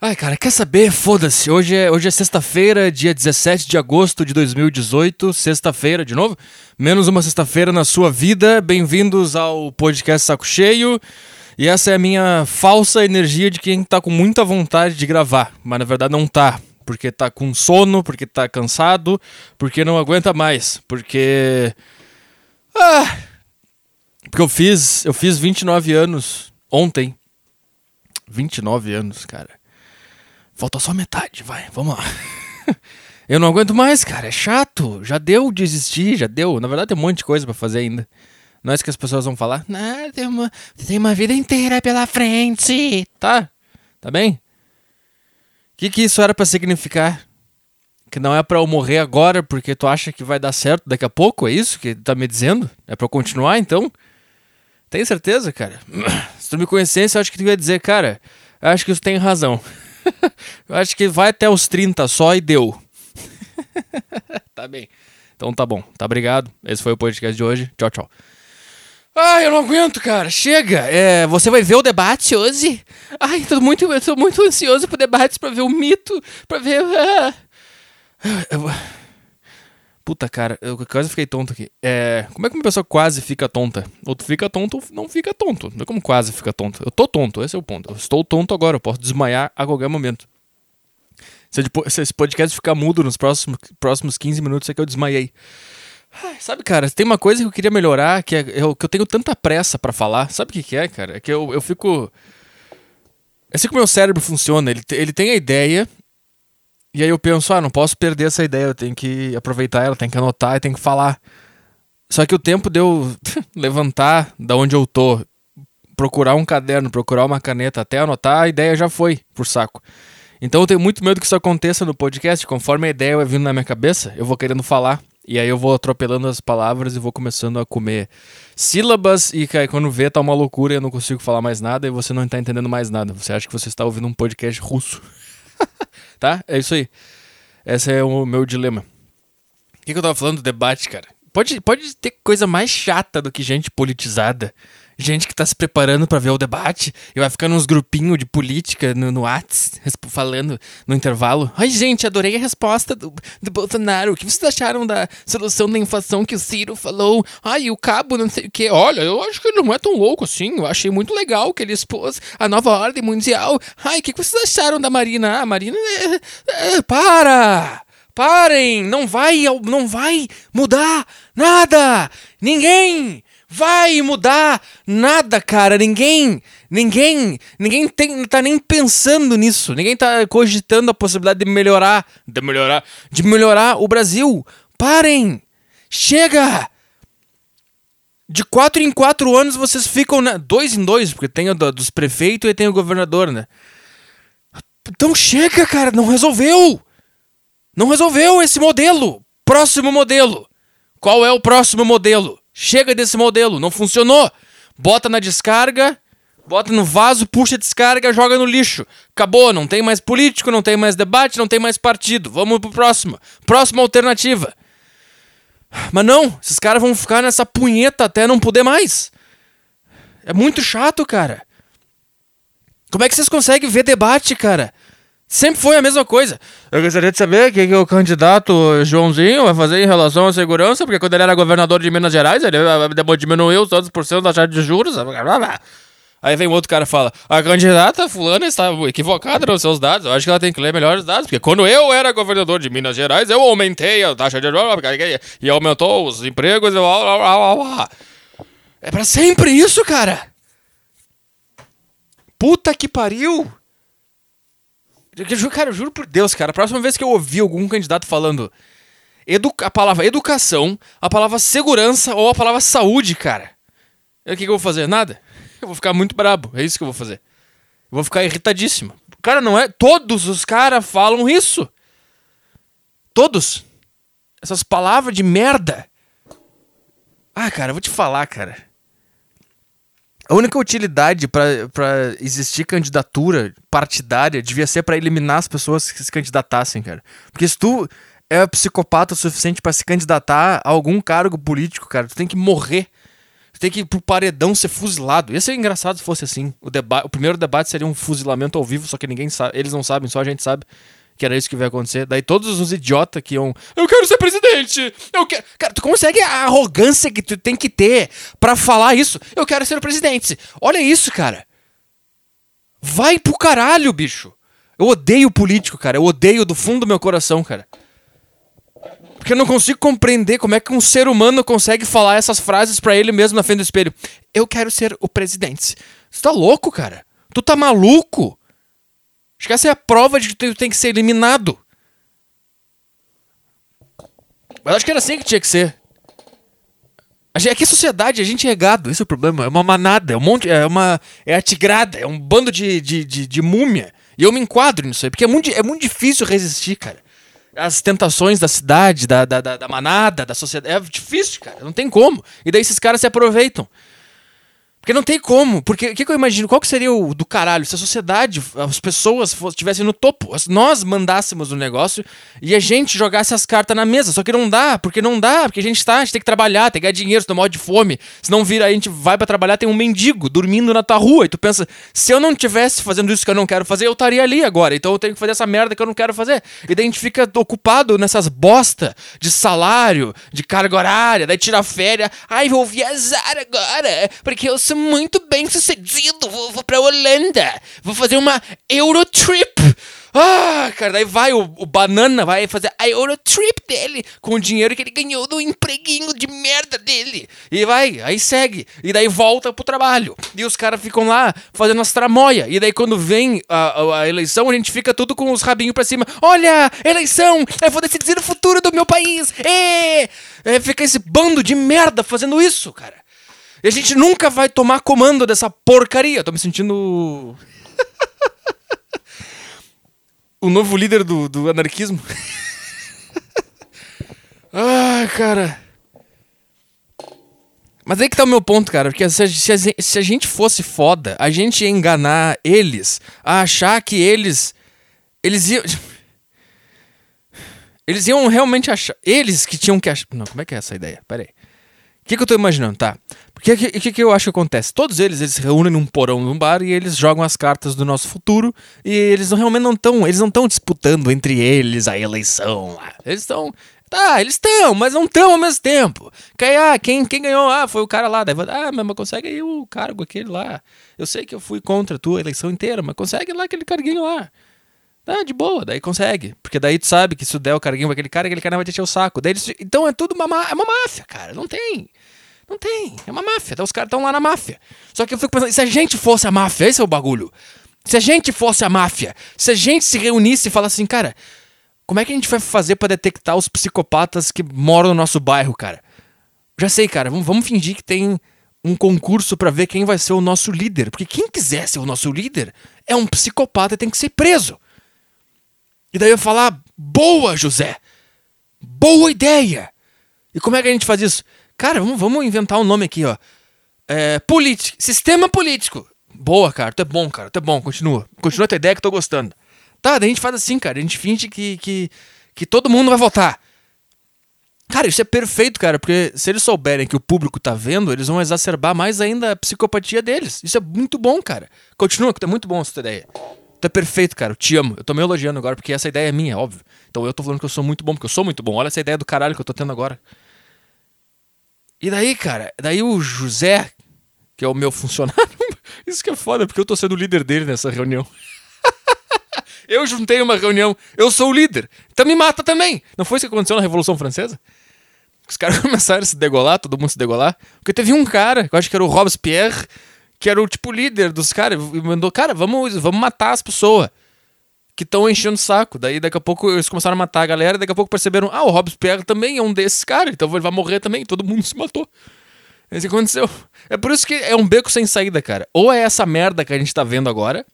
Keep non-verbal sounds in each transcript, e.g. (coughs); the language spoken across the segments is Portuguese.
Ai, cara, quer saber? Foda-se. Hoje é, hoje é sexta-feira, dia 17 de agosto de 2018. Sexta-feira, de novo. Menos uma sexta-feira na sua vida. Bem-vindos ao podcast Saco Cheio. E essa é a minha falsa energia de quem tá com muita vontade de gravar. Mas na verdade não tá. Porque tá com sono, porque tá cansado, porque não aguenta mais. Porque. Ah! Porque eu fiz. Eu fiz 29 anos ontem. 29 anos, cara. Falta só metade, vai, vamos lá. (laughs) Eu não aguento mais, cara, é chato. Já deu desistir, já deu. Na verdade, tem um monte de coisa para fazer ainda. Não é isso que as pessoas vão falar. Não, tem uma, tem uma vida inteira pela frente. Tá, tá bem? O que, que isso era para significar? Que não é para eu morrer agora porque tu acha que vai dar certo daqui a pouco? É isso que tá me dizendo? É para continuar então? Tem certeza, cara? (clears throat) Se tu me conhecesse, eu acho que tu ia dizer, cara, eu acho que tu tem razão. (laughs) (laughs) eu acho que vai até os 30 só e deu. (laughs) tá bem. Então tá bom. Tá obrigado. Esse foi o podcast de hoje. Tchau, tchau. Ai, eu não aguento, cara. Chega. É, você vai ver o debate hoje? Ai, tô muito, eu tô muito ansioso pro debate, pra ver o mito, pra ver. Ah. Eu... Puta, cara, eu quase fiquei tonto aqui. É, como é que uma pessoa quase fica tonta? Ou tu fica tonto ou não fica tonto. Não é como quase fica tonto. Eu tô tonto, esse é o ponto. Eu estou tonto agora, eu posso desmaiar a qualquer momento. Se, esse podcast ficar mudo nos próximos, próximos 15 minutos, é que eu desmaiei. sabe, cara, tem uma coisa que eu queria melhorar, que, é, eu, que eu tenho tanta pressa para falar. Sabe o que, que é, cara? É que eu, eu fico. É assim que o meu cérebro funciona. Ele, ele tem a ideia, e aí eu penso, ah, não posso perder essa ideia, eu tenho que aproveitar ela, tenho que anotar e tenho que falar. Só que o tempo de eu (laughs) levantar da onde eu tô, procurar um caderno, procurar uma caneta, até anotar, a ideia já foi por saco. Então eu tenho muito medo que isso aconteça no podcast, conforme a ideia vai vindo na minha cabeça, eu vou querendo falar. E aí eu vou atropelando as palavras e vou começando a comer sílabas e aí, quando vê tá uma loucura e eu não consigo falar mais nada e você não está entendendo mais nada. Você acha que você está ouvindo um podcast russo. (laughs) (laughs) tá? É isso aí. Esse é o meu dilema. O que, que eu tava falando do debate, cara? Pode, pode ter coisa mais chata do que gente politizada gente que tá se preparando para ver o debate e vai ficando uns grupinhos de política no, no Whats, falando no intervalo. Ai, gente, adorei a resposta do, do Bolsonaro. O que vocês acharam da solução da inflação que o Ciro falou? Ai, o cabo não sei o que. Olha, eu acho que ele não é tão louco assim. Eu achei muito legal que ele expôs a nova ordem mundial. Ai, o que vocês acharam da Marina? Ah, a Marina. É, é, para! Parem! Não vai, não vai mudar nada! Ninguém vai mudar nada, cara. Ninguém, ninguém, ninguém tem, tá nem pensando nisso. Ninguém tá cogitando a possibilidade de melhorar, de melhorar, de melhorar o Brasil. Parem! Chega! De quatro em quatro anos vocês ficam? Dois em dois, porque tem o dos prefeitos e tem o governador, né? Então chega, cara, não resolveu! Não resolveu esse modelo! Próximo modelo! Qual é o próximo modelo? Chega desse modelo, não funcionou. Bota na descarga, bota no vaso, puxa a descarga, joga no lixo. Acabou, não tem mais político, não tem mais debate, não tem mais partido. Vamos pro próximo. Próxima alternativa. Mas não, esses caras vão ficar nessa punheta até não poder mais. É muito chato, cara. Como é que vocês conseguem ver debate, cara? Sempre foi a mesma coisa. Eu gostaria de saber o que, que, o candidato Joãozinho vai fazer em relação à segurança, porque quando ele era governador de Minas Gerais, ele diminuiu os tantos por cento da taxa de juros. Aí vem outro cara e fala: a candidata fulana está equivocada nos seus dados. Eu acho que ela tem que ler melhores dados, porque quando eu era governador de Minas Gerais, eu aumentei a taxa de juros e aumentou os empregos. É para sempre isso, cara. Puta que pariu. Cara, eu juro por Deus, cara, a próxima vez que eu ouvir algum candidato falando a palavra educação, a palavra segurança ou a palavra saúde, cara, o que, que eu vou fazer? Nada. (laughs) Eu vou ficar muito brabo. É isso que eu vou fazer. Eu vou ficar irritadíssimo. Cara, não é. Todos os caras falam isso. Todos. Essas palavras de merda. Ah, cara, eu vou te falar, cara. A única utilidade para existir candidatura partidária devia ser para eliminar as pessoas que se candidatassem, cara. Porque se tu é psicopata o suficiente para se candidatar a algum cargo político, cara, tu tem que morrer. Tem que ir pro paredão ser fuzilado. Ia ser engraçado se fosse assim. O, deba o primeiro debate seria um fuzilamento ao vivo, só que ninguém sabe. Eles não sabem, só a gente sabe que era isso que ia acontecer. Daí todos os idiotas que iam. Eu quero ser presidente! Eu quero. Cara, tu consegue a arrogância que tu tem que ter para falar isso? Eu quero ser o presidente. Olha isso, cara. Vai pro caralho, bicho. Eu odeio político, cara. Eu odeio do fundo do meu coração, cara. Porque eu não consigo compreender como é que um ser humano consegue falar essas frases para ele mesmo na frente do espelho. Eu quero ser o presidente. Você tá louco, cara? Tu tá maluco? Acho que essa é a prova de que tu tem que ser eliminado. Mas acho que era assim que tinha que ser. Aqui é sociedade, a gente é gado, esse é o problema. É uma manada, é um monte. É uma. É a tigrada, é um bando de, de, de, de múmia. E eu me enquadro nisso aí, porque é muito, é muito difícil resistir, cara as tentações da cidade, da, da, da, da manada, da sociedade. É difícil, cara. Não tem como. E daí esses caras se aproveitam. Porque não tem como. Porque o que, que, eu imagino? Qual que seria o do caralho? Se a sociedade, as pessoas estivessem no topo, nós mandássemos o negócio e a gente jogasse as cartas na mesa. Só que não dá, porque não dá, porque a gente tá, a gente tem que trabalhar, tem que ganhar dinheiro, senão morre de fome. Se não vira, a gente vai para trabalhar, tem um mendigo dormindo na tua rua. E tu pensa, se eu não tivesse fazendo isso que eu não quero fazer, eu estaria ali agora. Então eu tenho que fazer essa merda que eu não quero fazer. E daí a gente fica ocupado nessas bosta de salário, de carga horária, daí tira férias. Ai, vou viajar agora, porque eu sou muito bem sucedido, vou, vou pra Holanda, vou fazer uma Eurotrip. Ah, cara, daí vai o, o, Banana, vai fazer a Eurotrip dele com o dinheiro que ele ganhou do empreguinho de merda dele. E vai, aí segue. E daí volta pro trabalho. E os caras ficam lá fazendo as tramóia. E daí quando vem a, a, a, eleição, a gente fica tudo com os rabinhos pra cima. Olha, eleição, eu vou decidir o futuro do meu país. E é, fica esse bando de merda fazendo isso, cara. E a gente nunca vai tomar comando dessa porcaria. tô me sentindo. (laughs) o novo líder do, do anarquismo. (laughs) Ai, cara. Mas aí que tá o meu ponto, cara. Porque se a, se, a, se a, gente fosse foda, a gente ia enganar eles a achar que eles. Eles iam. (laughs) Eles iam realmente achar. Eles que tinham que achar. Não, como é que é essa ideia? Pera aí. O que, que eu tô imaginando? Tá. O que, que, eu acho que acontece? Todos eles, eles se reúnem num porão num bar e eles jogam as cartas do nosso futuro e eles não, realmente não estão, eles não estão disputando entre eles a eleição. Eles estão Tá, eles estão, mas não estão ao mesmo tempo. Quem, ah, quem, quem ganhou? Ah, foi o cara lá. Daí, ah, mas consegue aí o cargo aquele lá. Eu sei que eu fui contra a tua eleição inteira, mas consegue lá aquele carguinho lá. Ah, de boa, daí consegue. Porque daí tu sabe que se der o carguinho pra aquele cara, aquele cara vai te encher o saco. Daí eles, então é tudo uma, é uma máfia, cara. Não tem. Não tem. É uma máfia. Então os caras estão lá na máfia. Só que eu fico pensando, se a gente fosse a máfia, esse é o bagulho. Se a gente fosse a máfia, se a gente se reunisse e falasse assim, cara, como é que a gente vai fazer para detectar os psicopatas que moram no nosso bairro, cara? Já sei, cara, vamos, vamos fingir que tem um concurso para ver quem vai ser o nosso líder. Porque quem quiser ser o nosso líder é um psicopata e tem que ser preso. E daí eu falar, boa, José! Boa ideia! E como é que a gente faz isso? Cara, vamos, vamos inventar um nome aqui, ó. É, político. Sistema político. Boa, cara. Tu é bom, cara. Tu é bom. Continua. Continua a tua ideia que eu tô gostando. Tá, daí a gente faz assim, cara. A gente finge que, que, que todo mundo vai votar. Cara, isso é perfeito, cara, porque se eles souberem que o público tá vendo, eles vão exacerbar mais ainda a psicopatia deles. Isso é muito bom, cara. Continua, que tá muito bom essa ideia. Tu é perfeito, cara. Eu te amo. Eu tô me elogiando agora, porque essa ideia é minha, óbvio. Então eu tô falando que eu sou muito bom, porque eu sou muito bom. Olha essa ideia do caralho que eu tô tendo agora. E daí, cara, daí o José, que é o meu funcionário, (laughs) isso que é foda, porque eu tô sendo o líder dele nessa reunião. (laughs) eu juntei uma reunião, eu sou o líder. Então me mata também. Não foi isso que aconteceu na Revolução Francesa? Os caras (laughs) começaram a se degolar, todo mundo se degolar. Porque teve um cara, eu acho que era o Robespierre, que era o tipo líder dos caras, e mandou, cara, vamos, vamos matar as pessoas que estão enchendo o saco. Daí daqui a pouco eles começaram a matar a galera, daqui a pouco perceberam, ah, o Robespierre também é um desses caras, então ele vai morrer também, todo mundo se matou. Isso aconteceu. É por isso que é um beco sem saída, cara. Ou é essa merda que a gente tá vendo agora,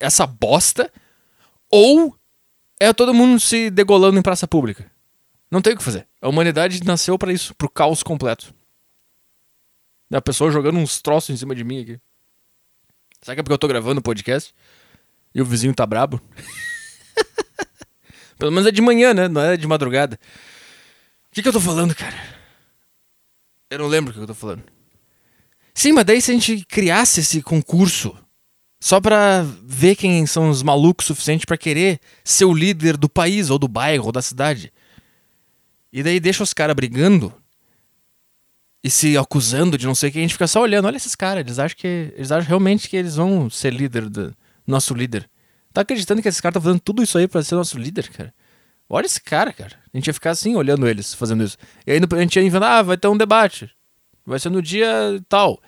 essa bosta, ou é todo mundo se degolando em praça pública. Não tem o que fazer. A humanidade nasceu para isso, pro caos completo. A pessoa jogando uns troços em cima de mim aqui. Será que é porque eu tô gravando o podcast? E o vizinho tá brabo? (laughs) Pelo menos é de manhã, né? Não é de madrugada. O que, que eu tô falando, cara? Eu não lembro o que eu tô falando. Sim, mas daí se a gente criasse esse concurso só pra ver quem são os malucos suficientes pra querer ser o líder do país, ou do bairro, ou da cidade. E daí deixa os caras brigando e se acusando de não sei o que, a gente fica só olhando. Olha esses caras, eles acham que. Eles acham realmente que eles vão ser líder do nosso líder. Tá acreditando que esse cara tá fazendo tudo isso aí pra ser nosso líder, cara? Olha esse cara, cara. A gente ia ficar assim, olhando eles fazendo isso. E aí a gente ia inventar, ah, vai ter um debate. Vai ser no dia tal.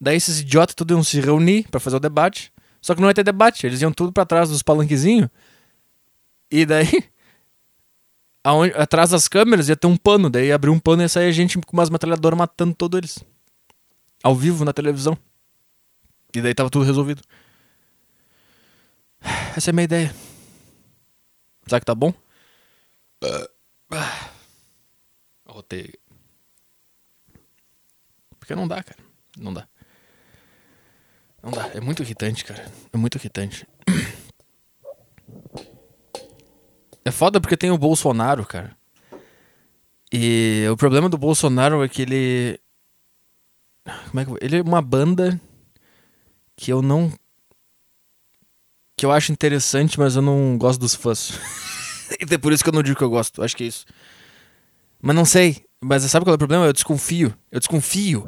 Daí esses idiotas tudo iam se reunir para fazer o debate. Só que não ia ter debate. Eles iam tudo para trás dos palanquezinhos. E daí, (laughs) aonde, atrás das câmeras ia ter um pano. Daí abriu um pano e ia sair a gente com umas metralhadoras matando todos eles. Ao vivo na televisão. E daí tava tudo resolvido. Essa é a minha ideia. Será que tá bom? Ah. Rotei. Porque não dá, cara. Não dá. Não dá. É muito irritante, cara. É muito irritante. É foda porque tem o Bolsonaro, cara. E o problema do Bolsonaro é que ele. Como é que. Ele é uma banda que eu não. Que eu acho interessante, mas eu não gosto dos fãs. (laughs) e é por isso que eu não digo que eu gosto. Acho que é isso. Mas não sei. Mas sabe qual é o problema? Eu desconfio. Eu desconfio.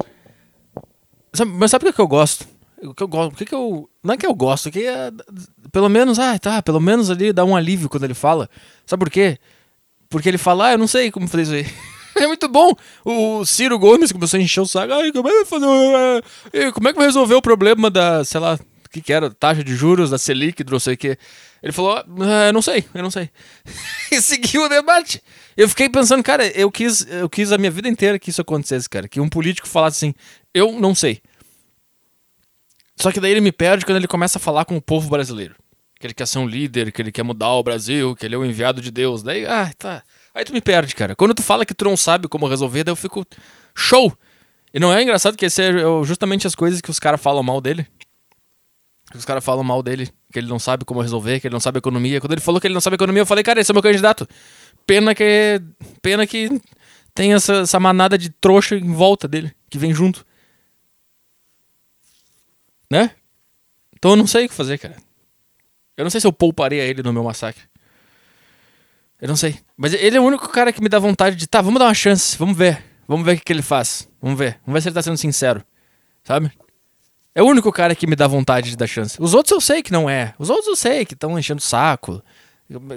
Mas sabe o que, eu gosto? O que eu gosto? O que, que eu. Não é que eu gosto, que é. Pelo menos, ah, tá, pelo menos ali dá um alívio quando ele fala. Sabe por quê? Porque ele fala, ah, eu não sei como fazer isso aí. (laughs) é muito bom. O Ciro Gomes começou a encher o saco. Ai, como é que vai fazer. Como é que vai resolver o problema da, sei lá, o que, que era? Taxa de juros, da Selic, não sei o que. Ele falou, ah, eu não sei, eu não sei. (laughs) e seguiu o debate. Eu fiquei pensando, cara, eu quis, eu quis a minha vida inteira que isso acontecesse, cara. Que um político falasse assim, eu não sei. Só que daí ele me perde quando ele começa a falar com o povo brasileiro. Que ele quer ser um líder, que ele quer mudar o Brasil, que ele é o enviado de Deus. Daí, ah, tá. Aí tu me perde, cara. Quando tu fala que tu não sabe como resolver, daí eu fico show. E não é engraçado que esse é justamente as coisas que os caras falam mal dele. Os caras falam mal dele, que ele não sabe como resolver, que ele não sabe economia. Quando ele falou que ele não sabe economia, eu falei, cara, esse é meu candidato. Pena que. Pena que tem essa, essa manada de trouxa em volta dele, que vem junto. Né? Então eu não sei o que fazer, cara. Eu não sei se eu pouparia ele no meu massacre. Eu não sei. Mas ele é o único cara que me dá vontade de, tá, vamos dar uma chance, vamos ver. Vamos ver o que, que ele faz. Vamos ver. Vamos ver se ele tá sendo sincero. Sabe? É o único cara que me dá vontade de dar chance. Os outros eu sei que não é. Os outros eu sei que estão enchendo o saco.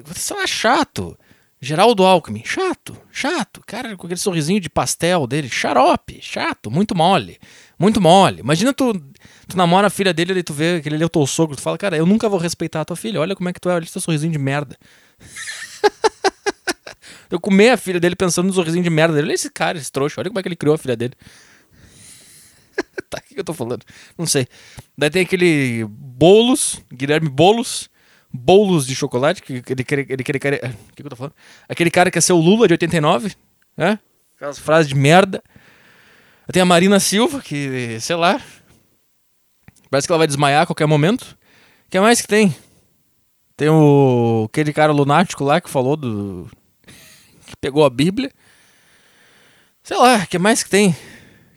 Você é chato. Geraldo Alckmin, chato, chato. Cara, com aquele sorrisinho de pastel dele, xarope, chato, muito mole. Muito mole. Imagina tu, tu namora a filha dele e tu vê que ele é o teu sogro, tu fala, cara, eu nunca vou respeitar a tua filha. Olha como é que tu é, olha esse teu sorrisinho de merda. (laughs) eu comer a filha dele pensando no sorrisinho de merda dele. Olha esse cara, esse trouxa, olha como é que ele criou a filha dele. (laughs) tá, o que eu tô falando? Não sei. Daí tem aquele Bolos, Guilherme Bolos, Bolos de chocolate, que ele quer. Ele quer, ele o que eu tô falando? Aquele cara que ser o Lula de 89, né? Aquelas frases de merda. Tem a Marina Silva, que, sei lá. Parece que ela vai desmaiar a qualquer momento. O que mais que tem? Tem o. aquele cara lunático lá que falou do. que pegou a Bíblia. Sei lá, o que mais que tem?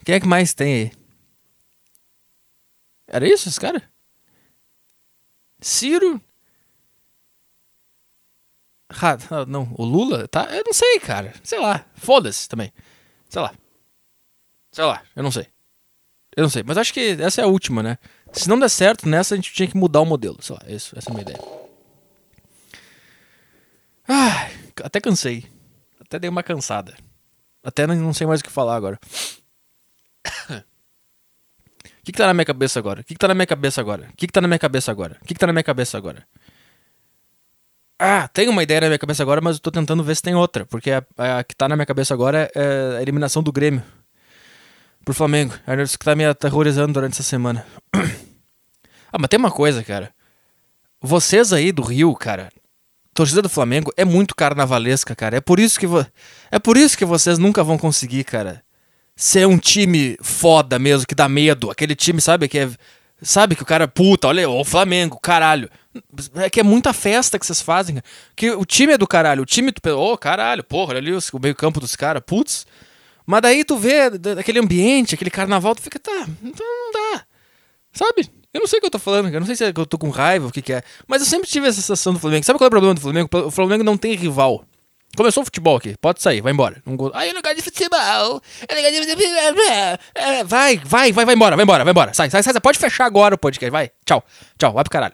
Quem é que mais tem aí? Era isso, esse cara? Ciro? Ah, não, o Lula? Tá? Eu não sei, cara. Sei lá. Foda-se também. Sei lá. Sei lá, eu não sei. Eu não sei, mas acho que essa é a última, né? Se não der certo nessa, a gente tinha que mudar o modelo. Sei lá, isso, essa é a minha ideia. Ai, até cansei. Até dei uma cansada. Até não sei mais o que falar agora. (coughs) O que, que tá na minha cabeça agora? O que, que tá na minha cabeça agora? O que, que tá na minha cabeça agora? O que, que tá na minha cabeça agora? Ah, tem uma ideia na minha cabeça agora, mas eu tô tentando ver se tem outra. Porque a, a que tá na minha cabeça agora é a eliminação do Grêmio pro Flamengo. É isso que tá me aterrorizando durante essa semana. (clears throat) ah, mas tem uma coisa, cara. Vocês aí do Rio, cara, torcida do Flamengo é muito carnavalesca, cara. É por isso que vo... é por isso que vocês nunca vão conseguir, cara, ser um time foda mesmo que dá medo. Aquele time, sabe, que é sabe que o cara puta, olha, o Flamengo, caralho. É que é muita festa que vocês fazem. Que o time é do caralho, o time, ô, oh, caralho, porra, olha ali o meio-campo dos caras, putz. Mas daí tu vê aquele ambiente, aquele carnaval, tu fica, tá, então não dá. Sabe? Eu não sei o que eu tô falando, eu não sei se é eu tô com raiva, o que que é. Mas eu sempre tive essa sensação do Flamengo. Sabe qual é o problema do Flamengo? O Flamengo não tem rival. Começou o futebol aqui, pode sair, vai embora. Não. Ai, eu não gosto de futebol. Eu não gosto de futebol. Vai, vai, vai, vai embora, vai embora, vai embora. Sai, sai, sai. Pode fechar agora o podcast, vai. Tchau, tchau, vai pro caralho.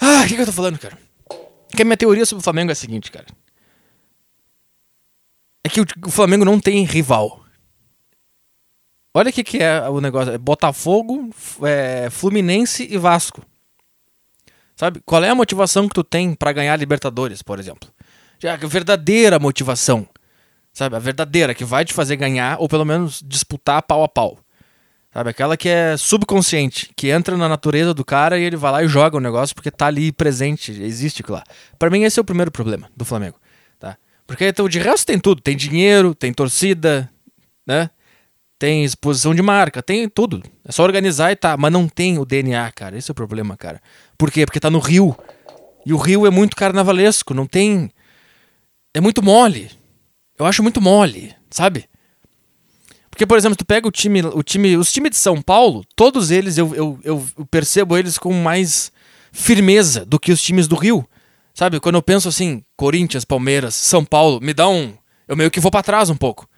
Ah, o que, que eu tô falando, cara? Que a minha teoria sobre o Flamengo é a seguinte, cara. É que o, Flamengo não tem rival. Olha o que, que é o negócio: é Botafogo, é, Fluminense e Vasco. Sabe? Qual é a motivação que tu tem para ganhar Libertadores, por exemplo? A verdadeira motivação. Sabe? A verdadeira que vai te fazer ganhar ou pelo menos disputar pau a pau. Sabe? Aquela que é subconsciente, que entra na natureza do cara e ele vai lá e joga o negócio porque tá ali presente, existe lá. Para mim esse é o primeiro problema do Flamengo? Porque então, de resto tem tudo, tem dinheiro, tem torcida, né? Tem exposição de marca, tem tudo. É só organizar e tá. Mas não tem o DNA, cara. Esse é o problema, cara. Por quê? Porque tá no Rio. E o Rio é muito carnavalesco, não tem. É muito mole. Eu acho muito mole, sabe? Porque, por exemplo, tu pega o time, o time, os times de São Paulo, todos eles eu, eu, eu percebo eles com mais firmeza do que os times do Rio. Sabe? Quando eu penso assim, Corinthians, Palmeiras, São Paulo, me dá um. Eu meio que vou para trás um pouco.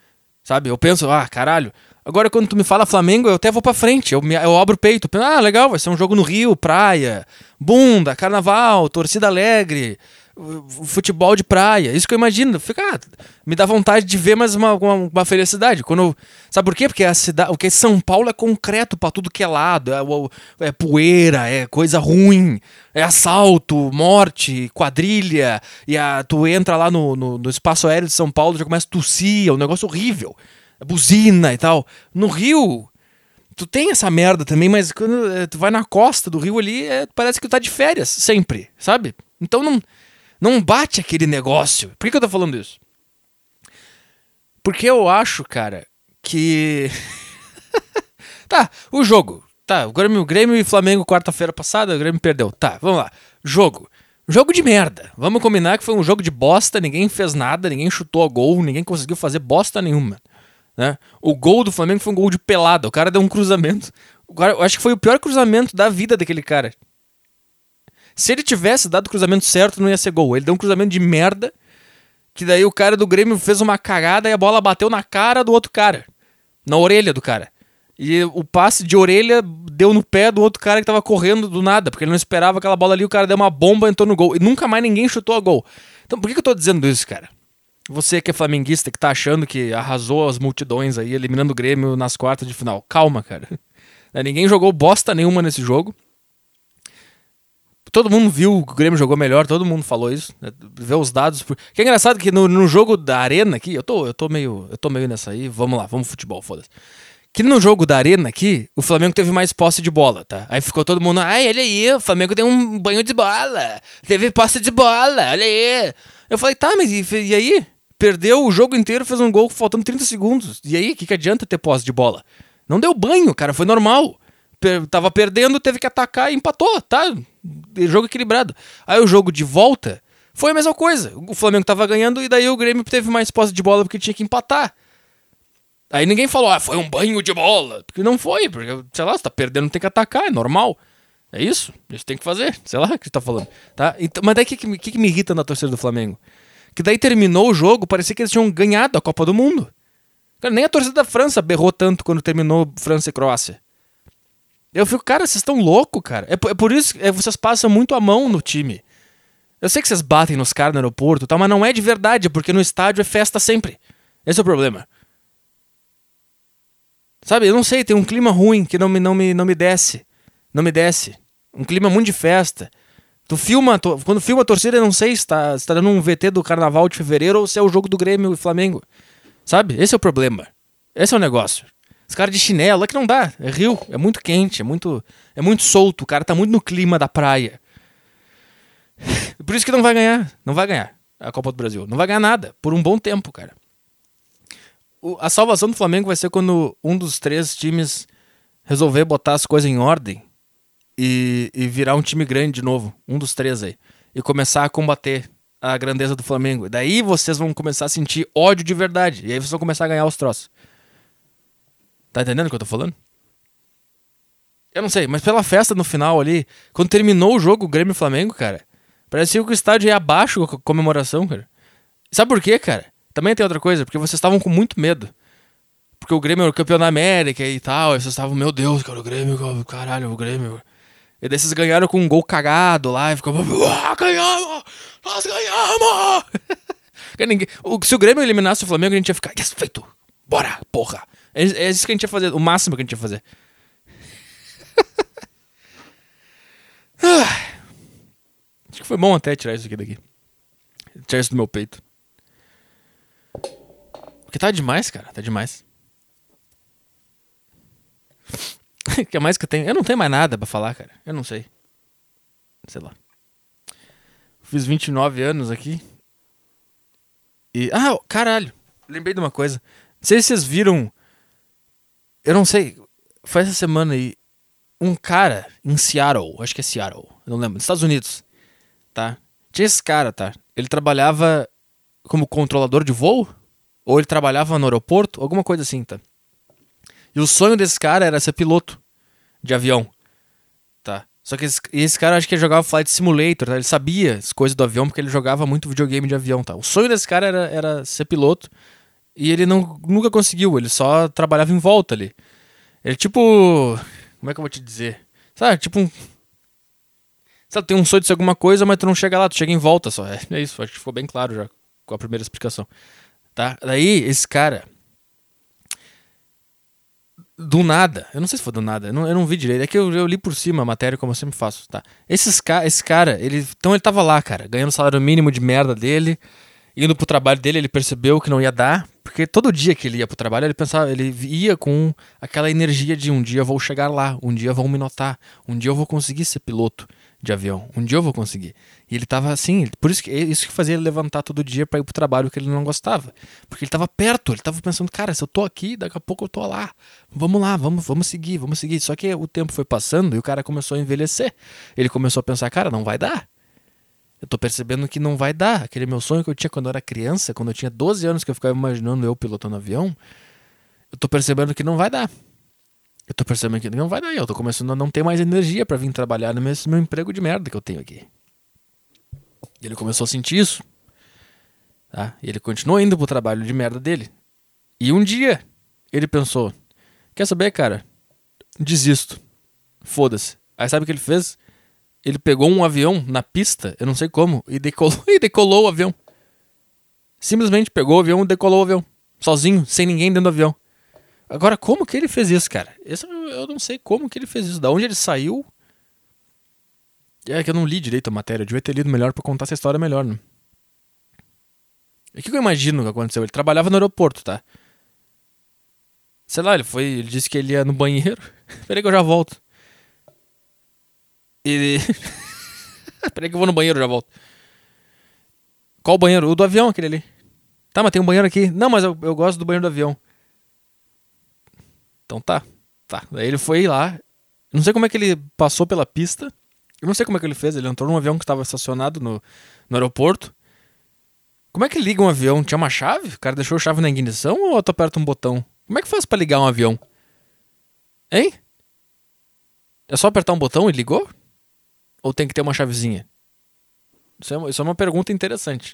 Sabe? Eu penso, ah, caralho, Agora, quando tu me fala Flamengo, eu até vou pra frente. Eu, me, eu abro o peito. Ah, legal, vai ser um jogo no Rio, praia, bunda, carnaval, torcida alegre, futebol de praia. Isso que eu imagino. Fica, ah, me dá vontade de ver mais uma, uma, uma felicidade. Quando, sabe por quê? Porque a cidade, o que São Paulo é concreto para tudo que é lado. É, é poeira, é coisa ruim, é assalto, morte, quadrilha. E a, tu entra lá no, no, no espaço aéreo de São Paulo já começa a tossir, é um negócio horrível buzina e tal. No Rio, tu tem essa merda também, mas quando é, tu vai na costa do Rio ali, é, parece que tu tá de férias, sempre, sabe? Então não, não bate aquele negócio. Por que, que eu tô falando isso? Porque eu acho, cara, que. (laughs) tá, o jogo. Tá, o Grêmio, Grêmio e Flamengo quarta-feira passada, o Grêmio perdeu. Tá, vamos lá. Jogo. Jogo de merda. Vamos combinar que foi um jogo de bosta, ninguém fez nada, ninguém chutou a gol, ninguém conseguiu fazer bosta nenhuma. Né? O gol do Flamengo foi um gol de pelada. O cara deu um cruzamento. O cara, eu acho que foi o pior cruzamento da vida daquele cara. Se ele tivesse dado o cruzamento certo, não ia ser gol. Ele deu um cruzamento de merda. Que daí o cara do Grêmio fez uma cagada e a bola bateu na cara do outro cara. Na orelha do cara. E o passe de orelha deu no pé do outro cara que tava correndo do nada, porque ele não esperava aquela bola ali, o cara deu uma bomba e entrou no gol. E nunca mais ninguém chutou a gol. Então por que, que eu tô dizendo isso, cara? Você que é flamenguista, que tá achando que arrasou as multidões aí, eliminando o Grêmio nas quartas de final. Calma, cara. (laughs) Ninguém jogou bosta nenhuma nesse jogo. Todo mundo viu que o Grêmio jogou melhor, todo mundo falou isso. Né? Vê os dados. Que é engraçado que no, no, jogo da Arena aqui, eu tô, eu tô meio. Eu tô meio nessa aí. Vamos lá, vamos futebol, foda-se. Que no jogo da Arena aqui, o Flamengo teve mais posse de bola, tá? Aí ficou todo mundo, ai, olha aí, o Flamengo tem um banho de bola. Teve posse de bola, olha aí. Eu falei, tá, mas e, e aí? Perdeu o jogo inteiro, fez um gol faltando 30 segundos. E aí, o que, que adianta ter posse de bola? Não deu banho, cara, foi normal. Tava perdendo, teve que atacar e empatou, tá? Jogo equilibrado. Aí o jogo de volta foi a mesma coisa. O Flamengo tava ganhando e daí o Grêmio teve mais posse de bola porque tinha que empatar. Aí ninguém falou, ah, foi um banho de bola. Porque não foi, porque, sei lá, você tá perdendo, tem que atacar, é normal. É isso, isso tem que fazer, sei lá o que você tá falando. Tá? Então, mas daí o que, que, que me irrita na torcida do Flamengo? Que daí terminou o jogo, parecia que eles tinham ganhado a Copa do Mundo. Cara, nem a torcida da França berrou tanto quando terminou França e Croácia. Eu fico, cara, vocês estão loucos, cara. É, é, por isso que é, vocês passam muito a mão no time. Eu sei que vocês batem nos caras no aeroporto, tá, mas não é de verdade, porque no estádio é festa sempre. Esse é o problema. Sabe, eu não sei, tem um clima ruim que não me, não me, não me desce. Não me desce. Um clima muito de festa. Tu filma, tu, quando filma a torcida, eu não sei se tá, se tá dando um VT do carnaval de fevereiro ou se é o jogo do Grêmio e Flamengo. Sabe? Esse é o problema. Esse é o negócio. Os caras de chinelo é que não dá. É rio, é muito quente, é muito, é muito solto. O cara tá muito no clima da praia. Por isso que não vai ganhar. Não vai ganhar a Copa do Brasil. Não vai ganhar nada. Por um bom tempo, cara. O, a salvação do Flamengo vai ser quando um dos três times resolver botar as coisas em ordem e, e virar um time grande de novo, um dos três aí, e começar a combater a grandeza do Flamengo. Daí vocês vão começar a sentir ódio de verdade. E aí vocês vão começar a ganhar os troços. Tá entendendo o que eu tô falando? Eu não sei, mas pela festa no final ali, quando terminou o jogo, o Grêmio e Flamengo, cara, parecia que o estádio ia abaixo com a comemoração, cara. Sabe por quê, cara? Também tem outra coisa, porque vocês estavam com muito medo. Porque o Grêmio era o campeão da América e tal, e vocês estavam, meu Deus, cara, o Grêmio, caralho, o Grêmio. E daí vocês ganharam com um gol cagado lá e ficou, ah, ganhamos! Nós ganhamos! (laughs) Se o Grêmio eliminasse o Flamengo, a gente ia ficar, yes, feito! Bora, porra! É, é isso que a gente ia fazer, o máximo que a gente ia fazer. (laughs) Acho que foi bom até tirar isso aqui daqui. Tirar isso do meu peito. Porque tá demais, cara. Tá demais. (laughs) O que mais que eu tenho? Eu não tenho mais nada pra falar, cara. Eu não sei. Sei lá. Fiz 29 anos aqui. E. Ah, caralho. Lembrei de uma coisa. Não sei se vocês viram. Eu não sei. Foi essa semana aí. Um cara em Seattle. Acho que é Seattle. Não lembro. Estados Unidos. Tá? Tinha esse cara, tá? Ele trabalhava como controlador de voo? Ou ele trabalhava no aeroporto? Alguma coisa assim, tá? E o sonho desse cara era ser piloto de avião. Tá. Só que esse, esse cara acho que ele jogava Flight Simulator, tá? Ele sabia as coisas do avião porque ele jogava muito videogame de avião, tá? O sonho desse cara era, era ser piloto e ele não, nunca conseguiu, ele só trabalhava em volta ali. Ele tipo. Como é que eu vou te dizer? Sabe, tipo um. Sabe, tem um sonho de ser alguma coisa, mas tu não chega lá, tu chega em volta só. É, é isso, acho que ficou bem claro já com a primeira explicação. Tá? Daí, esse cara do nada. Eu não sei se foi do nada. Eu não, eu não vi direito. É que eu, eu, li por cima a matéria, como eu sempre faço, tá? Esses, esse cara, ele. Então ele tava lá, cara, ganhando o salário mínimo de merda dele. Indo pro trabalho dele, ele percebeu que não ia dar. Porque todo dia que ele ia pro trabalho, ele pensava, ele ia com aquela energia de um dia eu vou chegar lá, um dia vão me notar, um dia eu vou conseguir ser piloto de avião. Um dia eu vou conseguir. E ele tava assim, por isso que isso que fazia ele levantar todo dia para ir pro trabalho que ele não gostava, porque ele tava perto, ele tava pensando, cara, se eu tô aqui, daqui a pouco eu tô lá. Vamos lá, vamos, vamos seguir, vamos seguir. Só que o tempo foi passando e o cara começou a envelhecer. Ele começou a pensar, cara, não vai dar. Eu tô percebendo que não vai dar. Aquele meu sonho que eu tinha quando eu era criança, quando eu tinha 12 anos que eu ficava imaginando eu pilotando avião, eu tô percebendo que não vai dar. Eu tô percebendo que não vai dar. Eu tô começando a não ter mais energia para vir trabalhar no meu, meu emprego de merda que eu tenho aqui. E ele começou a sentir isso. Tá? E ele continuou indo pro trabalho de merda dele. E um dia ele pensou: Quer saber, cara? Desisto. Foda-se. Aí sabe o que ele fez? Ele pegou um avião na pista, eu não sei como, e decolou, (laughs) e decolou o avião. Simplesmente pegou o avião e decolou o avião. Sozinho, sem ninguém dentro do avião. Agora, como que ele fez isso, cara? Isso eu não sei como que ele fez isso. Da onde ele saiu? É que eu não li direito a matéria. Eu devia ter lido melhor para contar essa história melhor, né? O que eu imagino que aconteceu? Ele trabalhava no aeroporto, tá? Sei lá, ele foi. Ele disse que ele ia no banheiro. (laughs) Peraí que eu já volto. Ele. (laughs) Peraí que eu vou no banheiro, já volto. Qual banheiro? O do avião, aquele ali. Tá, mas tem um banheiro aqui. Não, mas eu, eu gosto do banheiro do avião. Então tá. Tá. Daí ele foi lá. Não sei como é que ele passou pela pista. Eu não sei como é que ele fez. Ele entrou num avião que estava estacionado no, no aeroporto. Como é que liga um avião? Tinha uma chave? O cara deixou a chave na ignição ou tu aperta um botão? Como é que faz para ligar um avião? Hein? É só apertar um botão e ligou? Ou tem que ter uma chavezinha? Isso é, isso é uma pergunta interessante.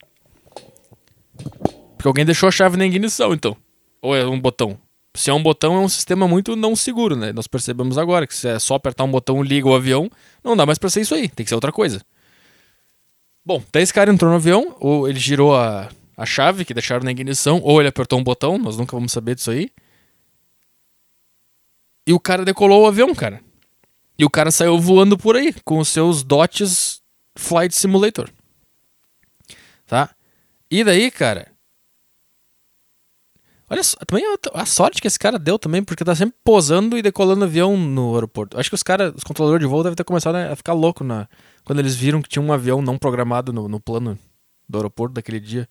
Porque alguém deixou a chave na ignição, então. Ou é um botão? Se é um botão, é um sistema muito não seguro, né? Nós percebemos agora que se é só apertar um botão liga o avião, não dá mais pra ser isso aí, tem que ser outra coisa. Bom, daí esse cara entrou no avião, ou ele girou a, a chave que deixaram na ignição, ou ele apertou um botão, nós nunca vamos saber disso aí. E o cara decolou o avião, cara. E o cara saiu voando por aí com os seus dotes Flight Simulator. Tá? E daí, cara, Olha só, também a sorte que esse cara deu também, porque tá sempre posando e decolando avião no aeroporto. Acho que os caras, os controladores de voo devem ter começado a ficar louco na, quando eles viram que tinha um avião não programado no, no plano do aeroporto daquele dia.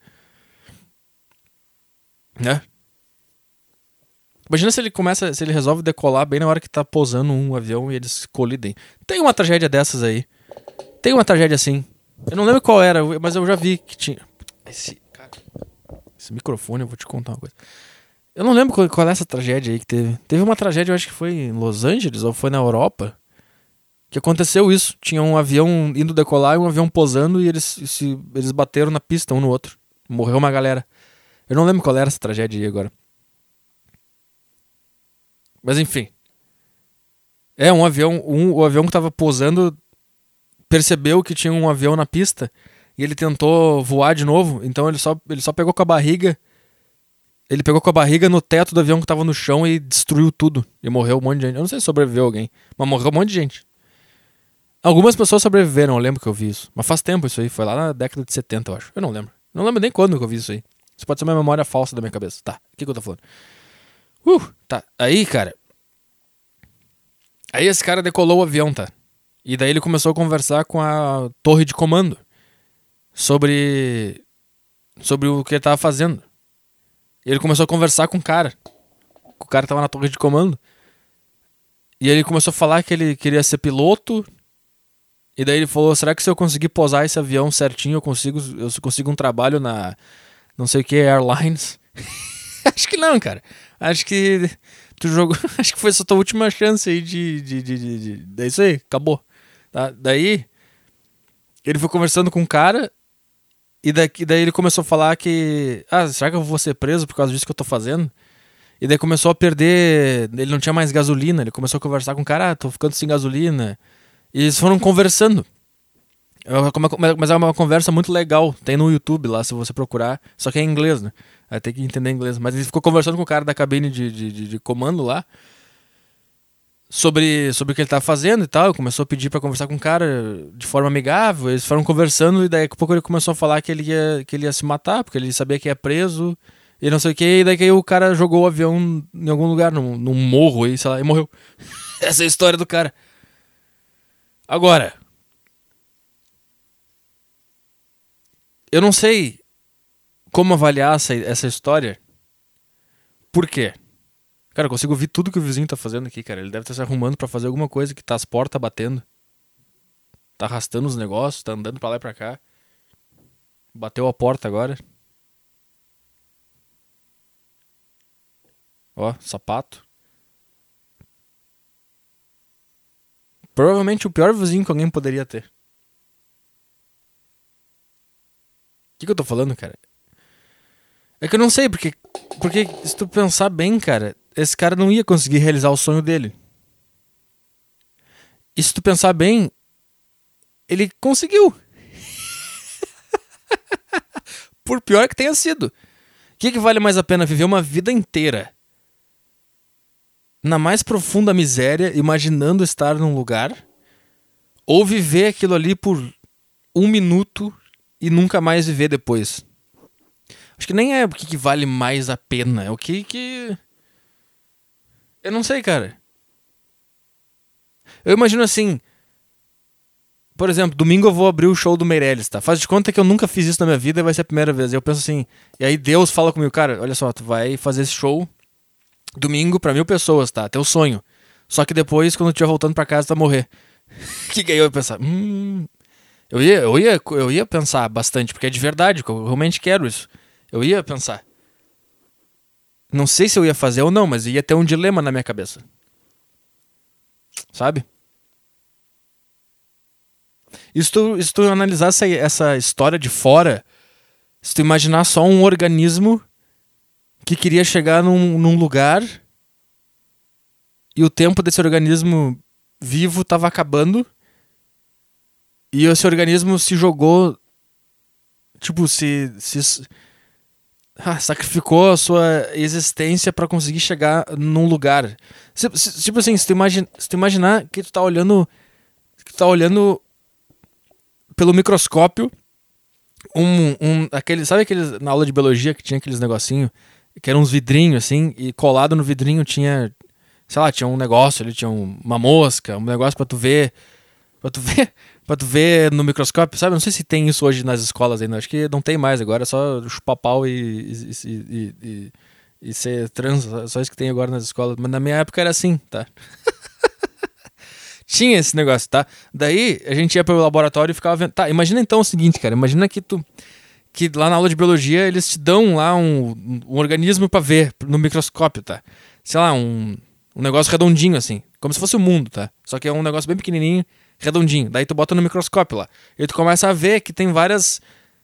Né? Imagina se ele começa, se ele resolve decolar bem na hora que tá posando um avião e eles colidem. Tem uma tragédia dessas aí. Tem uma tragédia assim. Eu não lembro qual era, mas eu já vi que tinha. Esse, cara, esse microfone, eu vou te contar uma coisa. Eu não lembro qual, qual é essa tragédia aí que teve. Teve uma tragédia, eu acho que foi em Los Angeles ou foi na Europa. Que aconteceu isso. Tinha um avião indo decolar e um avião posando e eles, se, eles bateram na pista um no outro. Morreu uma galera. Eu não lembro qual era essa tragédia aí agora. Mas enfim. É, um avião. Um, o avião que tava posando percebeu que tinha um avião na pista e ele tentou voar de novo. Então ele só, ele só pegou com a barriga ele pegou com a barriga no teto do avião que tava no chão e destruiu tudo. E morreu um monte de gente. Eu não sei se sobreviveu alguém, mas morreu um monte de gente. Algumas pessoas sobreviveram, eu lembro que eu vi isso. Mas faz tempo isso aí, foi lá na década de 70, eu acho. Eu não lembro. Não lembro nem quando que eu vi isso aí. Isso pode ser uma memória falsa da minha cabeça. Tá, o que, que eu tô falando? Uh, tá. Aí, cara. Aí esse cara decolou o avião, tá? E daí ele começou a conversar com a torre de comando sobre sobre o que ele tava fazendo. Ele começou a conversar com o cara. O cara tava na torre de comando. E ele começou a falar que ele queria ser piloto. E daí ele falou: será que se eu conseguir posar esse avião certinho, eu consigo, eu consigo um trabalho na não sei o que, Airlines? (laughs) Acho que não, cara. Acho que tu jogou. (laughs) Acho que foi essa tua última chance aí de. de, de, de, de... É isso aí, acabou. Tá? Daí. Ele foi conversando com o cara e daqui, daí ele começou a falar que. Ah, será que eu vou ser preso por causa disso que eu tô fazendo? E daí começou a perder. Ele não tinha mais gasolina. Ele começou a conversar com o cara, ah, tô ficando sem gasolina. E eles foram conversando. Mas é uma conversa muito legal. Tem no YouTube lá, se você procurar. Só que é em inglês, né? Aí tem que entender inglês. Mas ele ficou conversando com o cara da cabine de, de, de, de comando lá sobre, sobre o que ele estava fazendo e tal. Começou a pedir para conversar com o cara de forma amigável. Eles foram conversando e daí a pouco ele começou a falar que ele ia, que ele ia se matar, porque ele sabia que ia preso e não sei o que. E daí o cara jogou o avião em algum lugar, num, num morro aí, sei lá, e morreu. (laughs) Essa é a história do cara. Agora. Eu não sei como avaliar essa, essa história. Por quê? Cara, eu consigo ouvir tudo que o vizinho tá fazendo aqui, cara. Ele deve estar se arrumando para fazer alguma coisa que tá as portas batendo. Tá arrastando os negócios, tá andando para lá e pra cá. Bateu a porta agora. Ó, sapato. Provavelmente o pior vizinho que alguém poderia ter. O que, que eu tô falando, cara? É que eu não sei, porque, porque se tu pensar bem, cara, esse cara não ia conseguir realizar o sonho dele. E se tu pensar bem, ele conseguiu. (laughs) Por pior que tenha sido. O que, que vale mais a pena viver uma vida inteira na mais profunda miséria, imaginando estar num lugar, ou viver aquilo ali por um minuto e nunca mais viver depois? Acho que nem é o que, que vale mais a pena, é o que que eu não sei, cara. Eu imagino assim. Por exemplo, domingo eu vou abrir o show do Meirelles, tá? Faz de conta que eu nunca fiz isso na minha vida e vai ser a primeira vez. E eu penso assim. E aí Deus fala comigo, cara, olha só, tu vai fazer esse show domingo pra mil pessoas, tá? Teu sonho. Só que depois, quando tu estiver voltando pra casa, tu vai morrer. (laughs) que que aí eu ia pensar? Hum. Eu ia, eu, ia, eu ia pensar bastante, porque é de verdade, eu realmente quero isso. Eu ia pensar. Não sei se eu ia fazer ou não, mas ia ter um dilema na minha cabeça. Sabe? E se tu, se tu analisar essa, essa história de fora, se tu imaginar só um organismo que queria chegar num, num lugar e o tempo desse organismo vivo estava acabando e esse organismo se jogou tipo se, se ah, sacrificou a sua existência para conseguir chegar num lugar. tipo assim, se tu, imagina, se tu imaginar que tu tá olhando. Que tu tá olhando pelo microscópio um, um aquele sabe aqueles na aula de biologia que tinha aqueles negocinho que eram uns vidrinhos assim e colado no vidrinho tinha sei lá tinha um negócio ali tinha uma mosca um negócio para tu ver para tu (laughs) ver Pra tu ver no microscópio, sabe? Não sei se tem isso hoje nas escolas ainda. Acho que não tem mais agora. É só chupar pau e, e, e, e, e ser trans. Só isso que tem agora nas escolas. Mas na minha época era assim, tá? (laughs) Tinha esse negócio, tá? Daí a gente ia pro laboratório e ficava vendo. Tá, imagina então o seguinte, cara. Imagina que tu. Que lá na aula de biologia eles te dão lá um, um organismo para ver no microscópio, tá? Sei lá, um, um negócio redondinho assim. Como se fosse o mundo, tá? Só que é um negócio bem pequenininho, redondinho. Daí tu bota no microscópio lá. E tu começa a ver que tem várias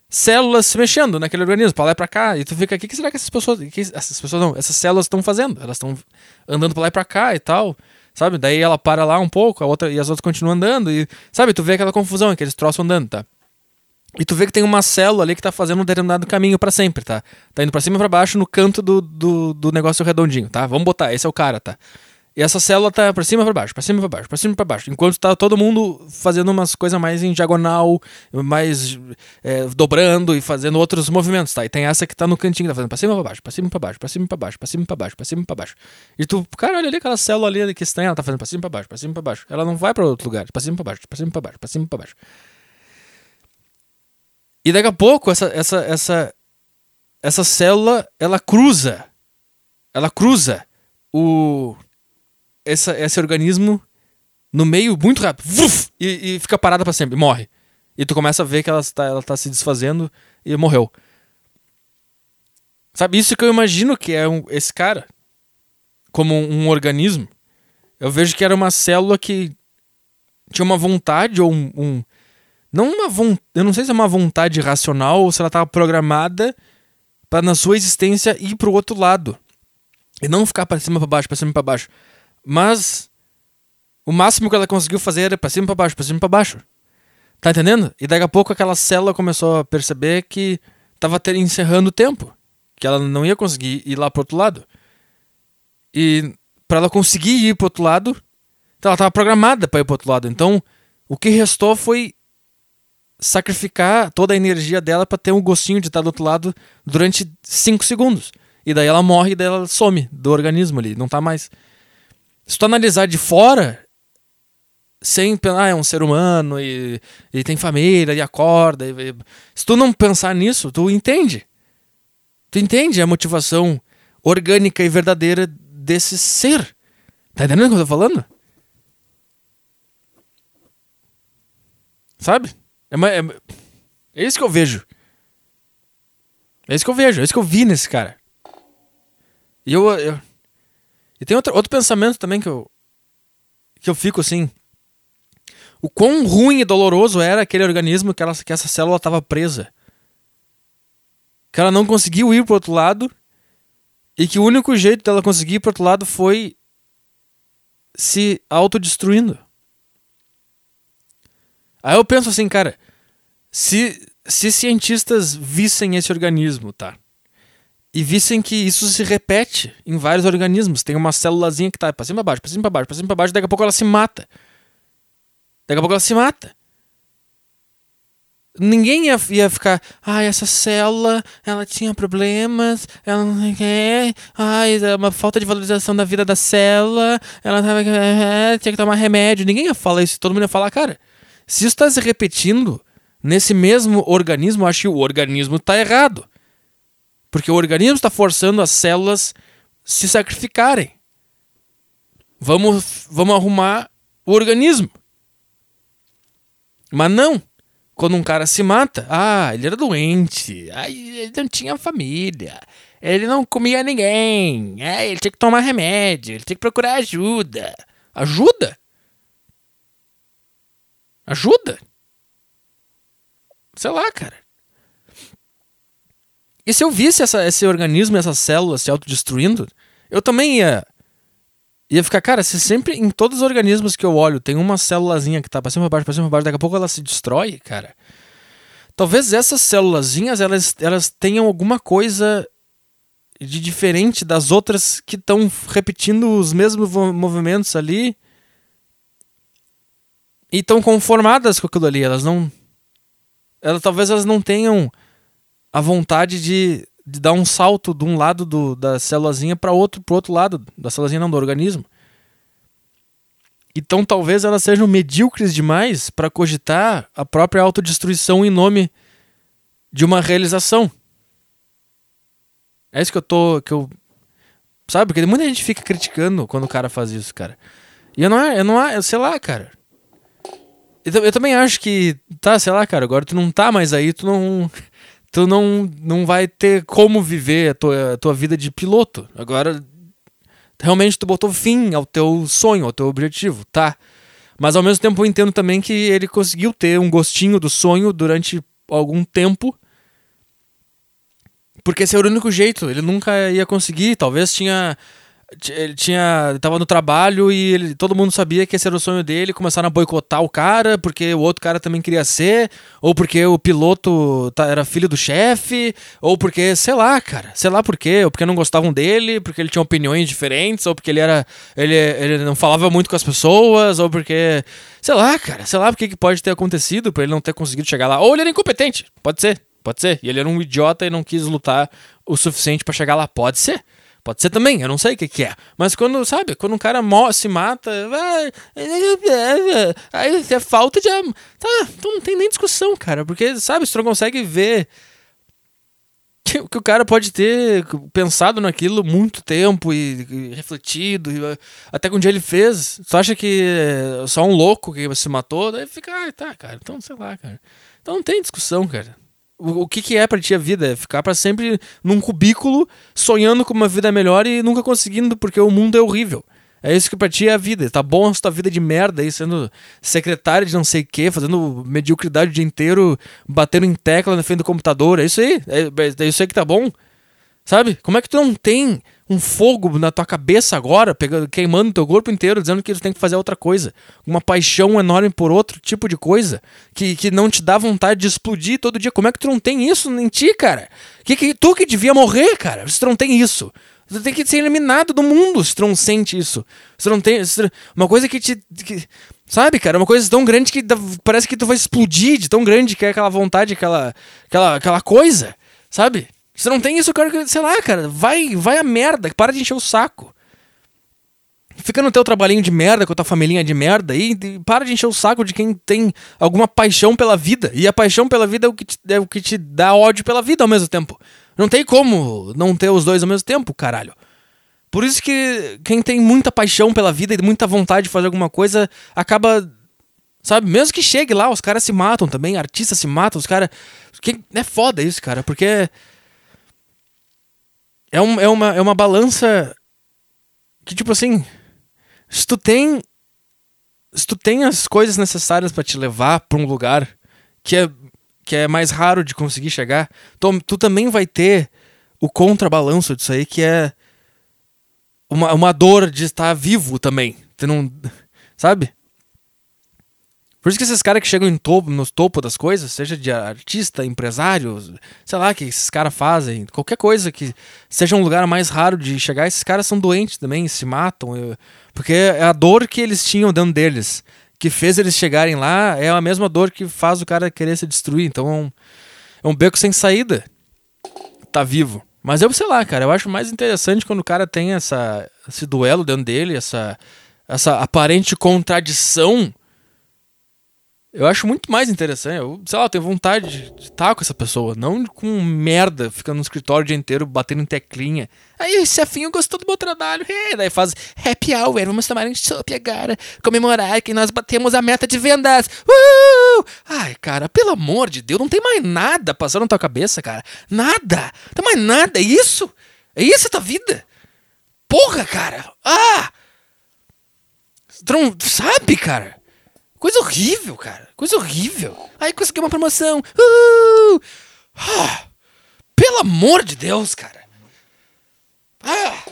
células se mexendo naquele organismo, pra lá e pra cá. E tu fica, o que, que será que essas pessoas. Que essas pessoas não, essas células estão fazendo? Elas estão andando pra lá e pra cá e tal. Sabe? Daí ela para lá um pouco, a outra, e as outras continuam andando. E, sabe, tu vê aquela confusão, aqueles troços andando, tá? E tu vê que tem uma célula ali que tá fazendo um determinado caminho para sempre, tá? Tá indo pra cima e pra baixo no canto do, do, do negócio redondinho, tá? Vamos botar, esse é o cara, tá? E essa célula tá pra cima e pra baixo, pra cima e pra baixo, pra cima e pra baixo. Enquanto tá todo mundo fazendo umas coisas mais em diagonal, mais é, dobrando e fazendo outros movimentos, tá? E tem essa que tá no cantinho, tá fazendo pra cima e pra baixo, pra cima e pra baixo, pra cima e pra baixo, pra cima e pra baixo, pra cima e pra baixo. E tu, cara, olha ali aquela célula ali que estranha, ela tá fazendo pra cima e pra baixo, pra cima e pra baixo. Ela não vai pra outro lugar, pra cima e pra baixo, pra cima e pra baixo, pra cima e pra baixo. E daqui a pouco essa, essa, essa, essa célula, ela cruza. Ela cruza o essa, esse organismo no meio muito rápido vuf, e, e, fica parada para sempre, morre. E tu começa a ver que ela está ela tá se desfazendo e morreu. Sabe, isso que eu imagino que é um, esse cara, como um, um, organismo. Eu vejo que era uma célula que tinha uma vontade ou um. um não uma vontade. Eu não sei se é uma vontade racional ou se ela estava programada para na sua existência ir pro outro lado. E não ficar para cima para baixo, para cima para baixo. Mas o máximo que ela conseguiu fazer era pra cima pra baixo, pra cima pra baixo. Tá entendendo? E daqui a pouco aquela célula começou a perceber que tava ter, encerrando o tempo. Que ela não ia conseguir ir lá pro outro lado. E para ela conseguir ir pro outro lado, então ela tava programada para ir pro outro lado. Então, o que restou foi sacrificar toda a energia dela para ter um gostinho de estar do outro lado durante 5 segundos. E daí ela morre e daí ela some do organismo ali, não tá mais. Se tu analisar de fora, sem ah, é um ser humano e, tem família e acorda. E, e, se tu não pensar nisso, tu entende. Tu entende a motivação orgânica e verdadeira desse ser. Tá entendendo o que eu tô falando? Sabe? É, é, é isso que eu vejo. É isso que eu vejo, é isso que eu vi nesse cara. E eu, eu e tem outro, outro pensamento também que eu, que eu fico assim. O quão ruim e doloroso era aquele organismo que, ela, que essa célula estava presa. Que ela não conseguiu ir pro outro lado. E que o único jeito dela conseguir ir pro outro lado foi se autodestruindo. Aí eu penso assim, cara, se, se cientistas vissem esse organismo, tá? E vissem que isso se repete em vários organismos. Tem uma célulazinha que tá pra cima pra baixo, pra cima pra baixo, pra cima pra baixo, daqui a pouco ela se mata. Daqui a pouco ela se mata. Ninguém ia, ia ficar, ai, essa célula, ela tinha problemas, ela não quer, ai, é uma falta de valorização da vida da célula, ela tava, é, tinha que tomar remédio. Ninguém ia falar isso, todo mundo ia falar, cara, se isso está se repetindo nesse mesmo organismo, acho que o organismo está errado. Porque o organismo está forçando as células se sacrificarem. Vamos, vamos arrumar o organismo. Mas não. Quando um cara se mata, ah, ele era doente, ah, ele não tinha família, ele não comia ninguém, ah, ele tinha que tomar remédio, ele tinha que procurar ajuda. Ajuda? Ajuda? Sei lá, cara. E se eu visse essa, esse organismo, essas células se autodestruindo, eu também ia. Ia ficar, cara, se sempre em todos os organismos que eu olho tem uma célulazinha que tá pra cima, pra baixo, pra cima, pra baixo, daqui a pouco ela se destrói, cara. Talvez essas célulazinhas elas, elas tenham alguma coisa de diferente das outras que estão repetindo os mesmos movimentos ali e estão conformadas com aquilo ali. Elas não. Elas, talvez elas não tenham a vontade de, de dar um salto de um lado do, da célulazinha para outro, pro outro lado da célulazinha não do organismo. Então talvez elas sejam medíocres demais para cogitar a própria autodestruição em nome de uma realização. É isso que eu tô que eu sabe, porque muita gente fica criticando quando o cara faz isso, cara. E eu não é, eu não é, sei lá, cara. Eu, eu também acho que, tá, sei lá, cara, agora tu não tá mais aí, tu não. Tu não, não vai ter como viver a tua, a tua vida de piloto. Agora, realmente tu botou fim ao teu sonho, ao teu objetivo, tá? Mas ao mesmo tempo eu entendo também que ele conseguiu ter um gostinho do sonho durante algum tempo. Porque esse era o único jeito, ele nunca ia conseguir, talvez tinha ele tinha tava no trabalho e ele, todo mundo sabia que esse era o sonho dele, começaram a boicotar o cara porque o outro cara também queria ser, ou porque o piloto tá, era filho do chefe, ou porque, sei lá, cara, sei lá por quê, ou porque não gostavam dele, porque ele tinha opiniões diferentes, ou porque ele era ele, ele não falava muito com as pessoas, ou porque, sei lá, cara, sei lá o que pode ter acontecido para ele não ter conseguido chegar lá, ou ele era incompetente, pode ser, pode ser, e ele era um idiota e não quis lutar o suficiente para chegar lá, pode ser. Pode ser também, eu não sei o que, que é. Mas quando, sabe, quando um cara se mata, aí é falta de. Tá, então não tem nem discussão, cara. Porque, sabe, você não consegue ver que, que o cara pode ter pensado naquilo muito tempo e, e refletido, e, até que um dia ele fez. Só acha que é só um louco que se matou, daí fica, ah, tá, cara, então sei lá, cara. Então não tem discussão, cara. O, que, que é para ti a vida? É ficar para sempre num cubículo, sonhando com uma vida melhor e nunca conseguindo, porque o mundo é horrível. É isso que pra ti é a vida. Tá bom a tua vida de merda aí, sendo secretário de não sei o que, fazendo mediocridade o dia inteiro, batendo em tecla na frente do computador. É isso aí. É, é isso aí que tá bom. Sabe? Como é que tu não tem um fogo na tua cabeça agora, pegando, queimando teu corpo inteiro, dizendo que tu tem que fazer outra coisa. Uma paixão enorme por outro tipo de coisa que, que não te dá vontade de explodir todo dia. Como é que tu não tem isso em ti, cara? Que, que tu que devia morrer, cara, se tu não tem isso. Tu tem que ser eliminado do mundo se tu não sente isso. Se tu não tem. Tu, uma coisa que te. Que, sabe, cara? Uma coisa tão grande que dá, parece que tu vai explodir de tão grande que é aquela vontade, aquela, aquela, aquela coisa. Sabe? Você não tem isso, cara, sei lá, cara, vai, vai a merda, para de encher o saco. Fica no teu trabalhinho de merda, com a tua família de merda e, e para de encher o saco de quem tem alguma paixão pela vida. E a paixão pela vida é o, que te, é o que te dá ódio pela vida ao mesmo tempo. Não tem como não ter os dois ao mesmo tempo, caralho. Por isso que quem tem muita paixão pela vida e muita vontade de fazer alguma coisa acaba. Sabe, mesmo que chegue lá, os caras se matam também, artistas se matam, os caras. É foda isso, cara, porque é, um, é, uma, é uma balança que, tipo assim, se tu tem. Se tu tem as coisas necessárias para te levar para um lugar que é, que é mais raro de conseguir chegar, tu, tu também vai ter o contrabalanço disso aí, que é uma, uma dor de estar vivo também. Tu não. Sabe? Por isso que esses caras que chegam em topo, no topo das coisas, seja de artista, empresário, sei lá, que esses caras fazem, qualquer coisa que seja um lugar mais raro de chegar, esses caras são doentes também, se matam. Eu, porque é a dor que eles tinham dentro deles, que fez eles chegarem lá, é a mesma dor que faz o cara querer se destruir. Então é um, é um beco sem saída. Tá vivo. Mas eu sei lá, cara, eu acho mais interessante quando o cara tem essa, esse duelo dentro dele, essa, essa aparente contradição eu acho muito mais interessante. Eu, sei lá, eu tenho vontade de estar com essa pessoa, não com merda, ficando no escritório o dia inteiro batendo em teclinha. Aí o chefinho gostou do meu trabalho, é, daí faz happy hour, vamos tomar um chopp agora, comemorar que nós batemos a meta de vendas. Uh! Ai, cara, pelo amor de Deus, não tem mais nada passando na tua cabeça, cara. Nada. Não tem mais nada, é isso? É isso a tua vida? Porra, cara. Ah! Não sabe, cara? Coisa horrível, cara. Coisa horrível. Aí consegui uma promoção. Uh! Ah! Pelo amor de Deus, cara. Ah!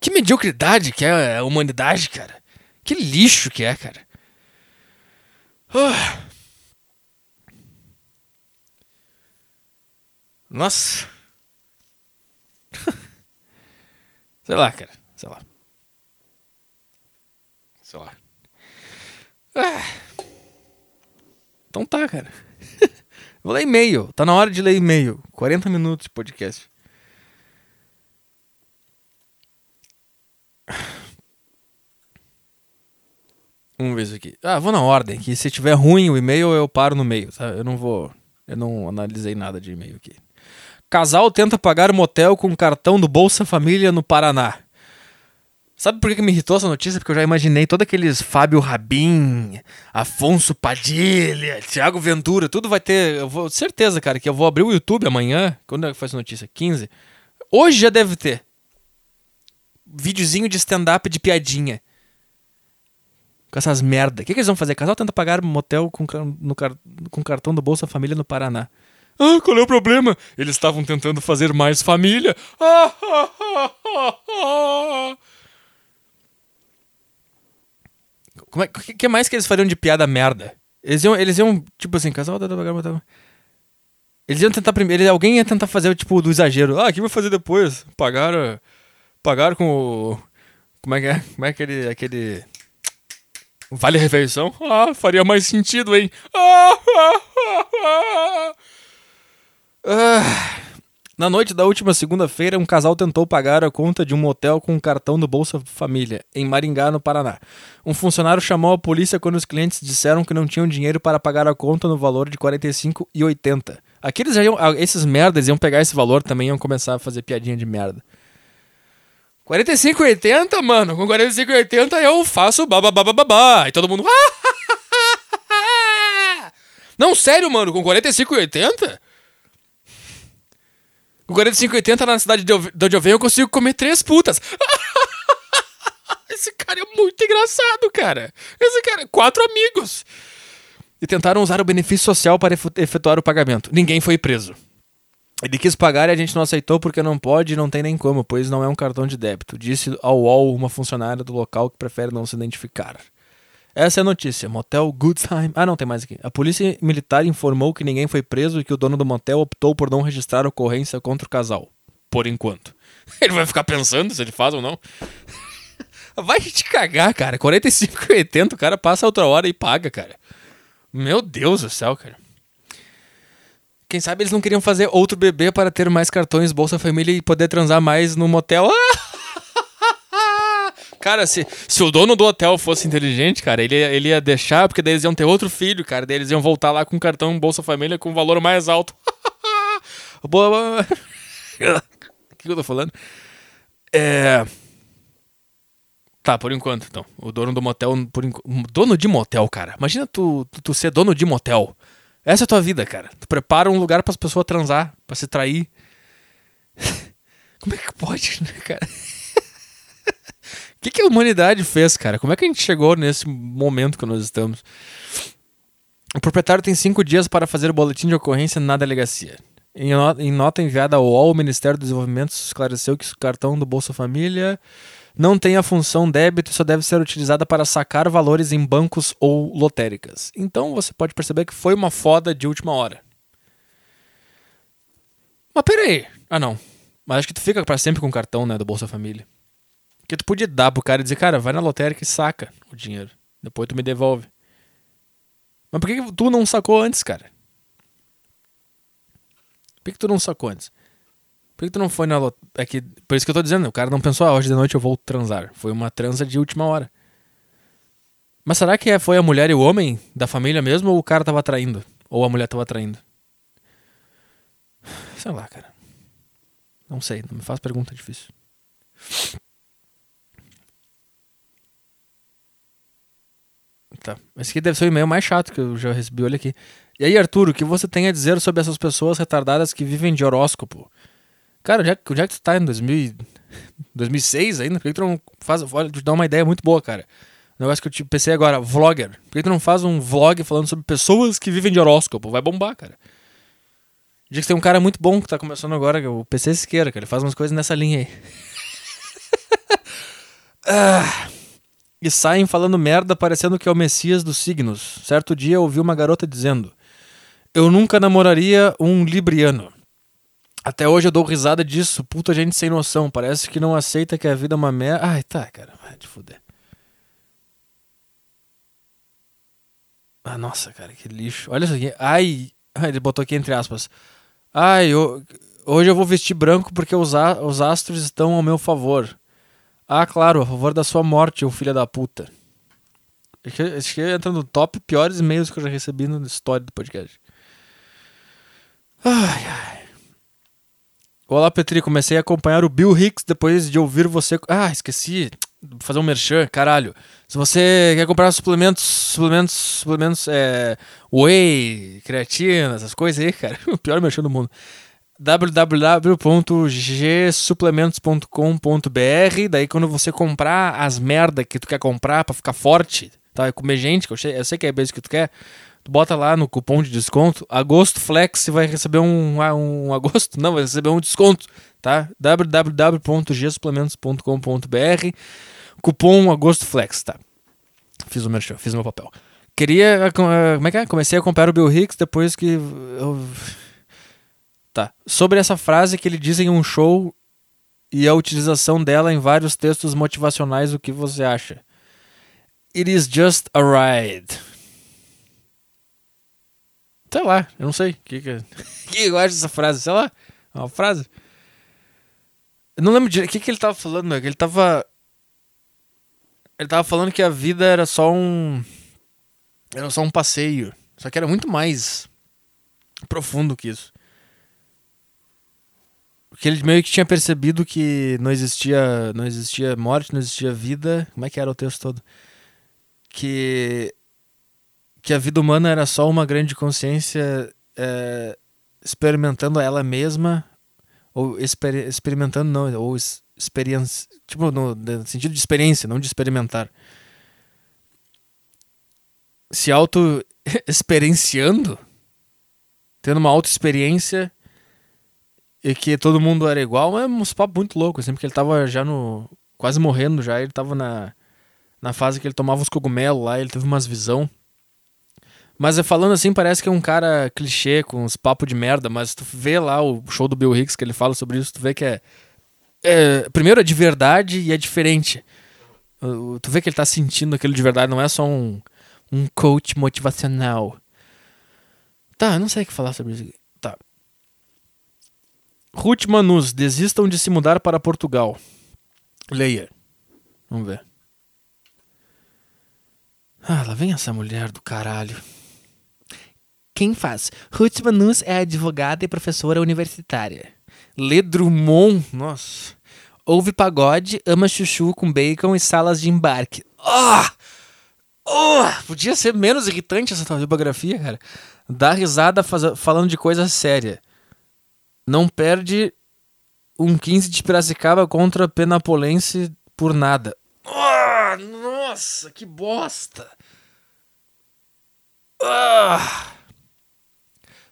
Que mediocridade que é a humanidade, cara. Que lixo que é, cara. Ah! Nossa. (laughs) Sei lá, cara. Sei lá. Sei lá. Ah. Então tá, cara. (laughs) Vou ler e-mail. Tá na hora de ler e-mail. 40 minutos de podcast. (sighs) Vamos ver isso aqui. Ah, vou na ordem. Que se tiver ruim o e-mail, eu paro no meio, tá? Eu não vou. Eu não analisei nada de e-mail aqui. Casal tenta pagar motel com cartão do Bolsa Família no Paraná. Sabe por que me irritou essa notícia? Porque eu já imaginei todos aqueles Fábio Rabin, Afonso Padilha, Thiago Ventura, tudo vai ter. Eu vou, certeza, cara, que eu vou abrir o YouTube amanhã. Quando é que essa notícia? 15? Hoje já deve ter. Videozinho de stand-up de piadinha. Com essas merda. O que, que eles vão fazer? Casal tenta pagar motel com, no, com cartão do Bolsa Família no Paraná. Ah, qual é o problema? Eles estavam tentando fazer mais família. Ah, ah, ah, ah, ah. Como é, que, que mais que eles fariam de piada merda? Eles iam, eles iam tipo assim, casal tenta pagar motel. Eles iam tentar primeiro. Alguém ia tentar fazer tipo do exagero. Ah, o que vai fazer depois? Pagaram. Pagaram com o. Como é que é? Como é aquele. aquele Vale refeição? Ah, faria mais sentido, hein? Ah, ah, ah, na noite da última segunda-feira, um casal tentou pagar a conta de um motel com um cartão do Bolsa Família, em Maringá, no Paraná. Um funcionário chamou a polícia quando os clientes disseram que não tinham dinheiro para pagar a conta no valor de R$ 45,80. Aqueles iam, esses merdas iam pegar esse valor também iam começar a fazer piadinha de merda. 45,80, mano. Com 45,80 eu faço babá. E todo mundo. (laughs) Não, sério, mano. Com 45,80? Com 45,80 na cidade de onde eu venho eu consigo comer três putas. (laughs) Esse cara é muito engraçado, cara. Esse cara, quatro amigos. E tentaram usar o benefício social para efetuar o pagamento. Ninguém foi preso. Ele quis pagar e a gente não aceitou porque não pode e não tem nem como, pois não é um cartão de débito, disse ao UOL uma funcionária do local que prefere não se identificar. Essa é a notícia. Motel Good Time. Ah, não, tem mais aqui. A polícia militar informou que ninguém foi preso e que o dono do motel optou por não registrar ocorrência contra o casal. Por enquanto. (laughs) Ele vai ficar pensando se ele faz ou não. (laughs) Vai te cagar, cara. 45,80 o cara passa outra hora e paga, cara. Meu Deus do céu, cara. Quem sabe eles não queriam fazer outro bebê para ter mais cartões Bolsa Família e poder transar mais no motel. (laughs) Cara, se, se o dono do hotel fosse inteligente, cara, ele, ele ia deixar, porque daí eles iam ter outro filho, cara. Daí eles iam voltar lá com cartão Bolsa Família com valor mais alto. (laughs) Boa. O (laughs) que eu tô falando? É. Tá, por enquanto, então. O dono do motel. Por enqu... Dono de motel, cara. Imagina tu, tu, tu ser dono de motel. Essa é a tua vida, cara. Tu prepara um lugar para as pessoas transar, para se trair. (laughs) Como é que pode, né, cara? Que, que a humanidade fez, cara? Como é que a gente chegou nesse momento que nós estamos? O proprietário tem cinco dias para fazer o boletim de ocorrência na delegacia. Em nota enviada ao UOL, o Ministério do Desenvolvimento esclareceu que o cartão do Bolsa Família não tem a função débito e só deve ser utilizada para sacar valores em bancos ou lotéricas. Então você pode perceber que foi uma foda de última hora. Mas peraí. Ah não. Mas acho que tu fica para sempre com o cartão, né, do Bolsa Família. Que tu podia dar pro cara e dizer, cara, vai na lotérica e saca o dinheiro. Depois tu me devolve. Mas por que tu não sacou antes, cara? Por que tu não sacou antes? Por que tu não foi na lot... É que, por isso que eu tô dizendo, o cara não pensou, ah, hoje de noite eu vou transar. Foi uma transa de última hora. Mas será que é, foi a mulher e o homem da família mesmo ou o cara tava traindo? Ou a mulher tava traindo? Sei lá, cara. Não sei, não me faz pergunta difícil. Tá. Esse aqui deve ser o e-mail mais chato que eu já recebi, olha aqui. E aí, Arthur, o que você tem a dizer sobre essas pessoas retardadas que vivem de horóscopo? Cara, onde é, onde é que tu tá em 2000, 2006 (laughs) ainda? Por que tu não faz. Olha, te dá uma ideia muito boa, cara. O negócio que eu te pensei agora, vlogger. Por que tu não faz um vlog falando sobre pessoas que vivem de horóscopo? Vai bombar, cara. Diz que tem um cara muito bom que tá começando agora, que é o PC Siqueira, que ele faz umas coisas nessa linha aí. (laughs) ah, e saem falando merda, parecendo que é o Messias dos signos. Certo dia ouvi uma garota dizendo: Eu nunca namoraria um libriano. Até hoje eu dou risada disso. Puta gente sem noção. Parece que não aceita que a vida é uma merda. Ai, tá, cara. Vai te fuder. Ah, nossa, cara, que lixo. Olha isso aqui. Ai. Ai (laughs) ele botou aqui entre aspas. Ai, eu, hoje eu vou vestir branco porque os, a, os astros estão ao meu favor. Ah, claro, a favor da sua morte, o filho da puta. Acho que entra no top piores e-mails que eu já recebi na história do podcast. Ai, ai. Olá, Petri. Comecei a acompanhar o Bill Hicks depois de ouvir você. Ah, esqueci. fazer um merchan, caralho. Se você quer comprar suplementos, suplementos, suplementos, é, whey, creatina, essas coisas aí, cara, (laughs) o pior merchan do mundo www.gsuplementos.com.br Daí quando você comprar as merda que tu quer comprar pra ficar forte, tá? Comer gente, que eu sei, eu sei que é isso que tu quer, tu bota lá no cupom de desconto, agosto flex, vai receber um, um agosto, não, vai receber um desconto, tá? www.gsuplementos.com.br cupom agosto flex, tá? Fiz o merchan, fiz o meu papel. Queria, como é que é? Comecei a comprar o Bill Hicks depois que eu Tá. Sobre essa frase que ele diz em um show e a utilização dela em vários textos motivacionais, o que você acha? It is just a ride. Sei lá, eu não sei. O que, que, (laughs) que eu acho dessa frase? Sei lá. É uma frase. Eu não lembro de. O que, que ele tava falando? Ele tava. Ele tava falando que a vida era só um. Era só um passeio. Só que era muito mais profundo que isso que ele meio que tinha percebido que não existia, não existia morte, não existia vida. Como é que era o texto todo? Que que a vida humana era só uma grande consciência é, experimentando ela mesma ou exper, experimentando não, ou experiência, tipo no, no sentido de experiência, não de experimentar. Se auto (laughs) experienciando, tendo uma auto experiência e que todo mundo era igual, mas uns papos muito loucos, assim, porque ele tava já no. quase morrendo já, ele tava na, na fase que ele tomava uns cogumelos lá, ele teve umas visão. Mas falando assim, parece que é um cara clichê, com uns papos de merda, mas tu vê lá o show do Bill Hicks que ele fala sobre isso, tu vê que é. é primeiro é de verdade e é diferente. Tu vê que ele tá sentindo aquilo de verdade, não é só um, um coach motivacional. Tá, eu não sei o que falar sobre isso. Ruth Manus, desistam de se mudar para Portugal. Leia. Vamos ver. Ah, lá vem essa mulher do caralho. Quem faz? Ruth Manus é advogada e professora universitária. Lê Drummond, nossa. Ouve pagode, ama chuchu com bacon e salas de embarque. Ah! Oh! Podia ser menos irritante essa tua biografia, cara. Dá risada faz... falando de coisa séria não perde um 15 de Piracicaba contra Penapolense por nada. Oh, nossa, que bosta! Ah.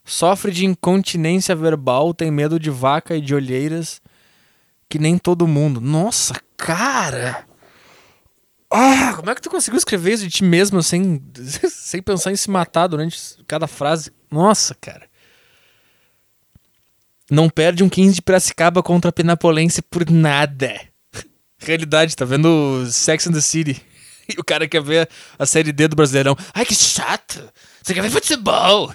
Sofre de incontinência verbal, tem medo de vaca e de olheiras, que nem todo mundo. Nossa, cara! Ah, como é que tu conseguiu escrever isso de ti mesmo sem, (laughs) sem pensar em se matar durante cada frase? Nossa, cara não perde um 15 de Piracicaba contra a Penapolense por nada. (laughs) Realidade, tá vendo Sex and the City. (laughs) E o cara quer ver a série D do Brasileirão. Ai, que chato! Você quer ver futebol?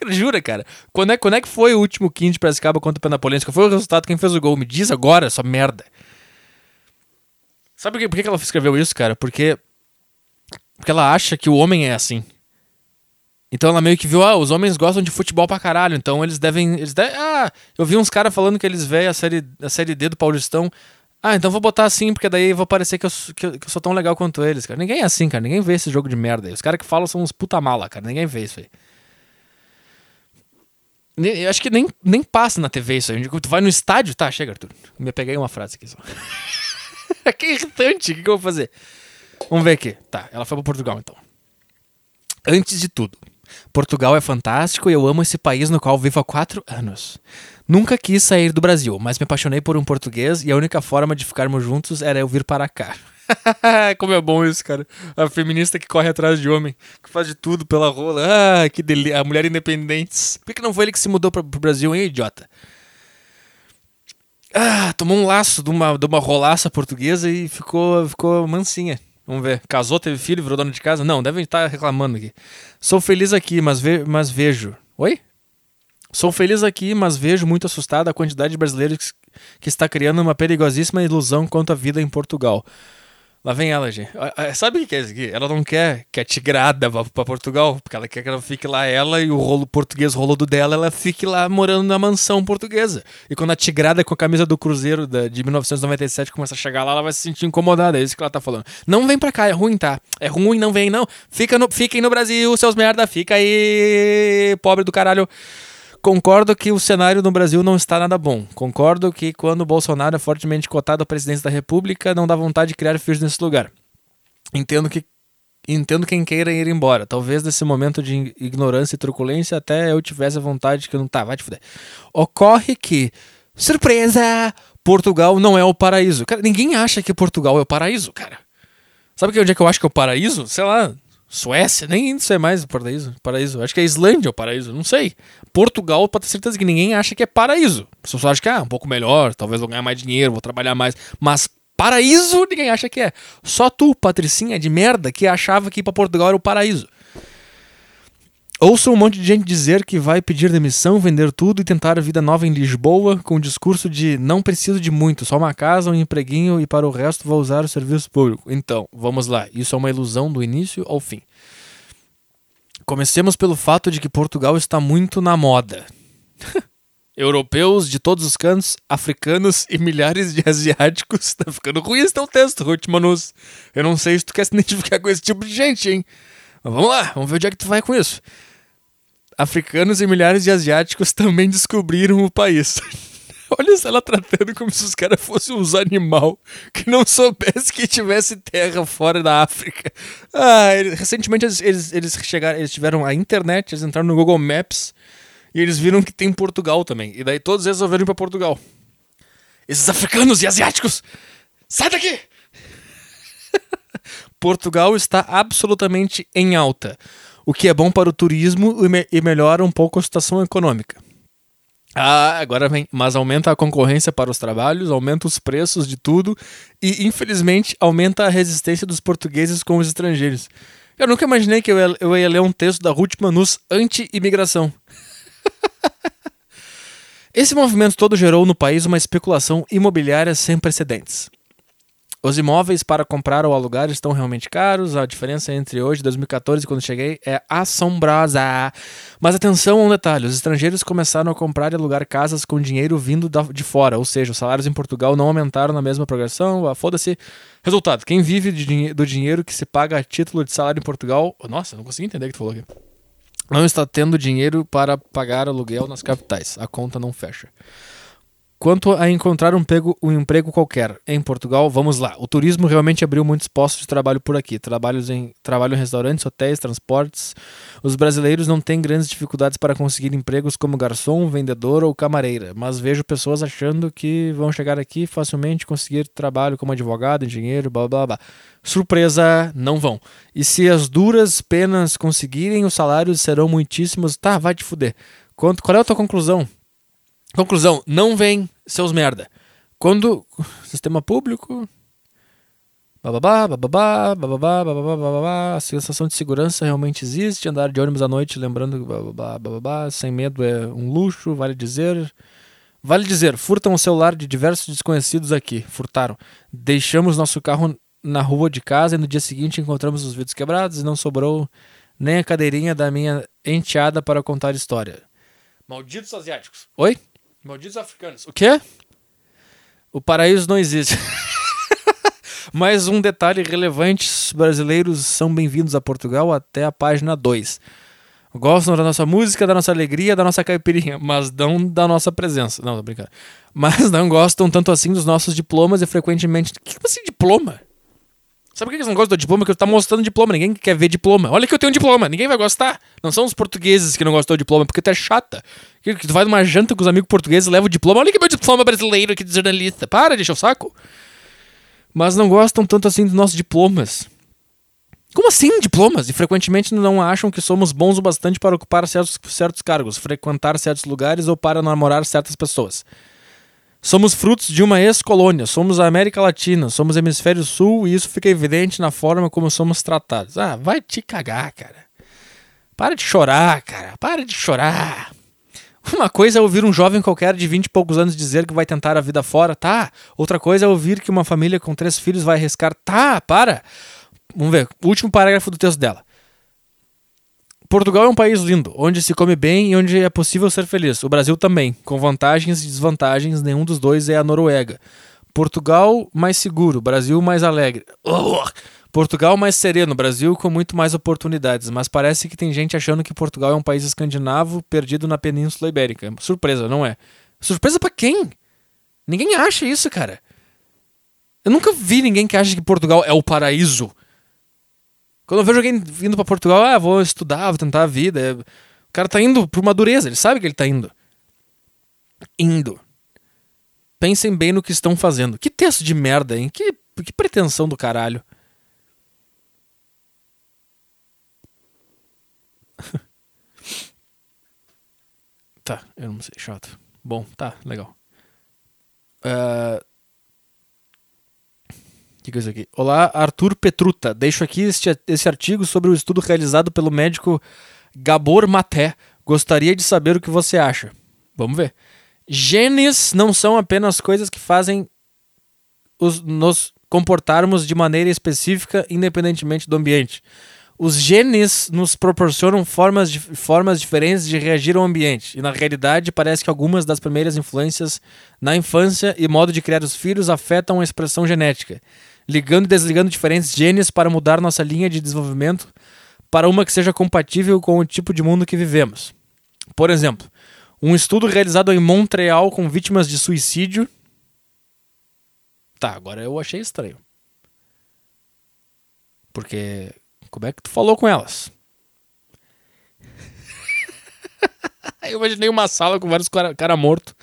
(laughs) Jura, cara. Quando é, quando é que foi o último 15 de Piracicaba contra a Penapolense? Qual foi o resultado? Quem fez o gol? Me diz agora, sua merda. Sabe por que, por que ela escreveu isso, cara? Porque, porque ela acha que o homem é assim. Então ela meio que viu, ah, os homens gostam de futebol pra caralho, então eles devem. Eles devem ah, eu vi uns caras falando que eles veem a série, a série D do Paulistão. Ah, então vou botar assim, porque daí vou parecer que eu, que, que eu sou tão legal quanto eles, cara. Ninguém é assim, cara. Ninguém vê esse jogo de merda aí. Os caras que falam são uns puta mala, cara. Ninguém vê isso aí. Eu acho que nem, nem passa na TV isso aí. Tu vai no estádio, tá, chega, Arthur. Me peguei uma frase aqui só. (laughs) que irritante, o que, que eu vou fazer? Vamos ver aqui. Tá, ela foi pra Portugal então. Antes de tudo, Portugal é fantástico e eu amo esse país no qual vivo há quatro anos. Nunca quis sair do Brasil, mas me apaixonei por um português e a única forma de ficarmos juntos era eu vir para cá. (laughs) Como é bom isso, cara. A feminista que corre atrás de homem, que faz de tudo pela rola. Ah, que delícia. A mulher independente. Por que não foi ele que se mudou para o Brasil, hein, idiota? Ah, tomou um laço de uma, de uma rolaça portuguesa e ficou, ficou mansinha. Vamos ver. Casou, teve filho, virou dono de casa? Não, devem estar reclamando aqui. Sou feliz aqui, mas, ve mas vejo. Oi? Sou feliz aqui, mas vejo muito assustado a quantidade de brasileiros que está criando uma perigosíssima ilusão quanto à vida em Portugal. Lá vem ela, gente. Sabe o que é isso aqui? Ela não quer que a tigrada vá pra Portugal, porque ela quer que ela fique lá, ela e o rolo português rolo dela, ela fique lá morando na mansão portuguesa. E quando a tigrada com a camisa do Cruzeiro de 1997 começa a chegar lá, ela vai se sentir incomodada. É isso que ela tá falando. Não vem pra cá, é ruim, tá? É ruim, não vem, não. Fica no, fiquem no Brasil, seus merda, fica aí, pobre do caralho. Concordo que o cenário no Brasil não está nada bom. Concordo que quando o Bolsonaro é fortemente cotado à presidência da República, não dá vontade de criar filhos nesse lugar. Entendo que entendo quem queira ir embora. Talvez nesse momento de ignorância e truculência até eu tivesse a vontade que não tá, vai te fuder. Ocorre que surpresa, Portugal não é o paraíso. Cara, ninguém acha que Portugal é o paraíso, cara. Sabe onde é que eu acho que é o paraíso? Sei lá, Suécia, nem isso é mais paraíso. paraíso. Acho que é Islândia o paraíso, não sei. Portugal, pode ter certeza que ninguém acha que é paraíso. As pessoas acham que é ah, um pouco melhor, talvez vou ganhar mais dinheiro, vou trabalhar mais. Mas paraíso ninguém acha que é. Só tu, Patricinha de merda, que achava que ir pra Portugal era o paraíso. Ouço um monte de gente dizer que vai pedir demissão, vender tudo e tentar a vida nova em Lisboa com o discurso de não preciso de muito, só uma casa, um empreguinho e para o resto vou usar o serviço público. Então, vamos lá. Isso é uma ilusão do início ao fim. Comecemos pelo fato de que Portugal está muito na moda. (laughs) Europeus de todos os cantos, africanos e milhares de asiáticos. (laughs) Tá ficando ruim esse teu texto, Ruth Manus. Eu não sei se tu quer se identificar com esse tipo de gente, hein? Mas vamos lá, vamos ver onde é que tu vai com isso. Africanos e milhares de asiáticos também descobriram o país. (laughs) Olha ela tratando como se os caras fossem uns animal que não soubesse que tivesse terra fora da África. Ah, eles, recentemente eles, eles, eles, chegaram, eles tiveram a internet, eles entraram no Google Maps e eles viram que tem Portugal também. E daí todos eles resolveram ir pra Portugal. Esses africanos e asiáticos, sai daqui! Portugal está absolutamente em alta, o que é bom para o turismo e melhora um pouco a situação econômica. Ah, agora vem, mas aumenta a concorrência para os trabalhos, aumenta os preços de tudo e, infelizmente, aumenta a resistência dos portugueses com os estrangeiros. Eu nunca imaginei que eu ia, eu ia ler um texto da Ruth Manus anti-imigração. (laughs) Esse movimento todo gerou no país uma especulação imobiliária sem precedentes. Os imóveis para comprar ou alugar estão realmente caros. A diferença entre hoje e 2014, quando cheguei, é assombrosa. Mas atenção a um detalhe: os estrangeiros começaram a comprar e alugar casas com dinheiro vindo de fora, ou seja, os salários em Portugal não aumentaram na mesma progressão. Ah, foda-se. Resultado: quem vive do dinheiro que se paga a título de salário em Portugal. Nossa, não consegui entender o que tu falou aqui. Não está tendo dinheiro para pagar aluguel nas capitais. A conta não fecha. Quanto a encontrar um, pego, um emprego qualquer em Portugal, vamos lá. O turismo realmente abriu muitos postos de trabalho por aqui. Trabalhos em, trabalho em restaurantes, hotéis, transportes. Os brasileiros não têm grandes dificuldades para conseguir empregos como garçom, vendedor ou camareira, mas vejo pessoas achando que vão chegar aqui facilmente conseguir trabalho como advogado, engenheiro, blá blá blá. Surpresa, não vão. E se as duras penas conseguirem, os salários serão muitíssimos. Tá, vai te fuder. Quanto, qual é a tua conclusão? Conclusão, não vem seus merda. Quando sistema público bababá, bababá, bababá, bababá, bababá, a sensação de segurança realmente existe, andar de ônibus à noite lembrando bababá, bababá, sem medo é um luxo, vale dizer. Vale dizer, furtam o celular de diversos desconhecidos aqui, furtaram. Deixamos nosso carro na rua de casa e no dia seguinte encontramos os vidros quebrados e não sobrou nem a cadeirinha da minha enteada para contar história. Malditos asiáticos. Oi? Malditos africanos. O quê? O paraíso não existe. (laughs) Mais um detalhe relevante: os brasileiros são bem-vindos a Portugal até a página 2. Gostam da nossa música, da nossa alegria, da nossa caipirinha, mas não da nossa presença. Não, tô brincando. Mas não gostam tanto assim dos nossos diplomas e frequentemente. O que assim, diploma? Sabe por que eles não gostam do diploma? Porque eu tá mostrando diploma. Ninguém quer ver diploma. Olha que eu tenho um diploma. Ninguém vai gostar. Não são os portugueses que não gostam do diploma, porque tu é chata. Que tu vai numa janta com os amigos portugueses, leva o diploma. Olha que meu diploma brasileiro aqui de jornalista. Para, deixa o saco. Mas não gostam tanto assim dos nossos diplomas. Como assim diplomas? E frequentemente não acham que somos bons o bastante para ocupar certos, certos cargos, frequentar certos lugares ou para namorar certas pessoas. Somos frutos de uma ex-colônia, somos a América Latina, somos hemisfério sul e isso fica evidente na forma como somos tratados. Ah, vai te cagar, cara. Para de chorar, cara. Para de chorar. (laughs) Uma coisa é ouvir um jovem qualquer de 20 e poucos anos dizer que vai tentar a vida fora, tá. Outra coisa é ouvir que uma família com três filhos vai arriscar, tá, para. Vamos ver, último parágrafo do texto dela. Portugal é um país lindo, onde se come bem e onde é possível ser feliz. O Brasil também, com vantagens e desvantagens, nenhum dos dois é a Noruega. Portugal mais seguro, Brasil mais alegre. Portugal mais sereno, Brasil com muito mais oportunidades, mas parece que tem gente achando que Portugal é um país escandinavo perdido na Península Ibérica. Surpresa, não é? Surpresa para quem? Ninguém acha isso, cara. Eu nunca vi ninguém que acha que Portugal é o paraíso. Quando eu vejo alguém vindo para Portugal, ah, vou estudar, vou tentar a vida. O cara tá indo por uma dureza, ele sabe que ele tá indo. Indo. Pensem bem no que estão fazendo. Que texto de merda, hein? Que, que pretensão do caralho. (laughs) tá, eu não sei, chato. Bom, tá, legal. Uh... Que coisa aqui. Olá, Arthur Petruta. Deixo aqui este, este artigo sobre o estudo realizado pelo médico Gabor Maté. Gostaria de saber o que você acha. Vamos ver. Genes não são apenas coisas que fazem os, nos comportarmos de maneira específica, independentemente do ambiente. Os genes nos proporcionam formas, formas diferentes de reagir ao ambiente, e na realidade parece que algumas das primeiras influências na infância e modo de criar os filhos afetam a expressão genética, ligando e desligando diferentes genes para mudar nossa linha de desenvolvimento para uma que seja compatível com o tipo de mundo que vivemos. Por exemplo, um estudo realizado em Montreal com vítimas de suicídio. Tá, agora eu achei estranho. Porque como é que tu falou com elas? (laughs) eu imaginei uma sala com vários caras cara mortos.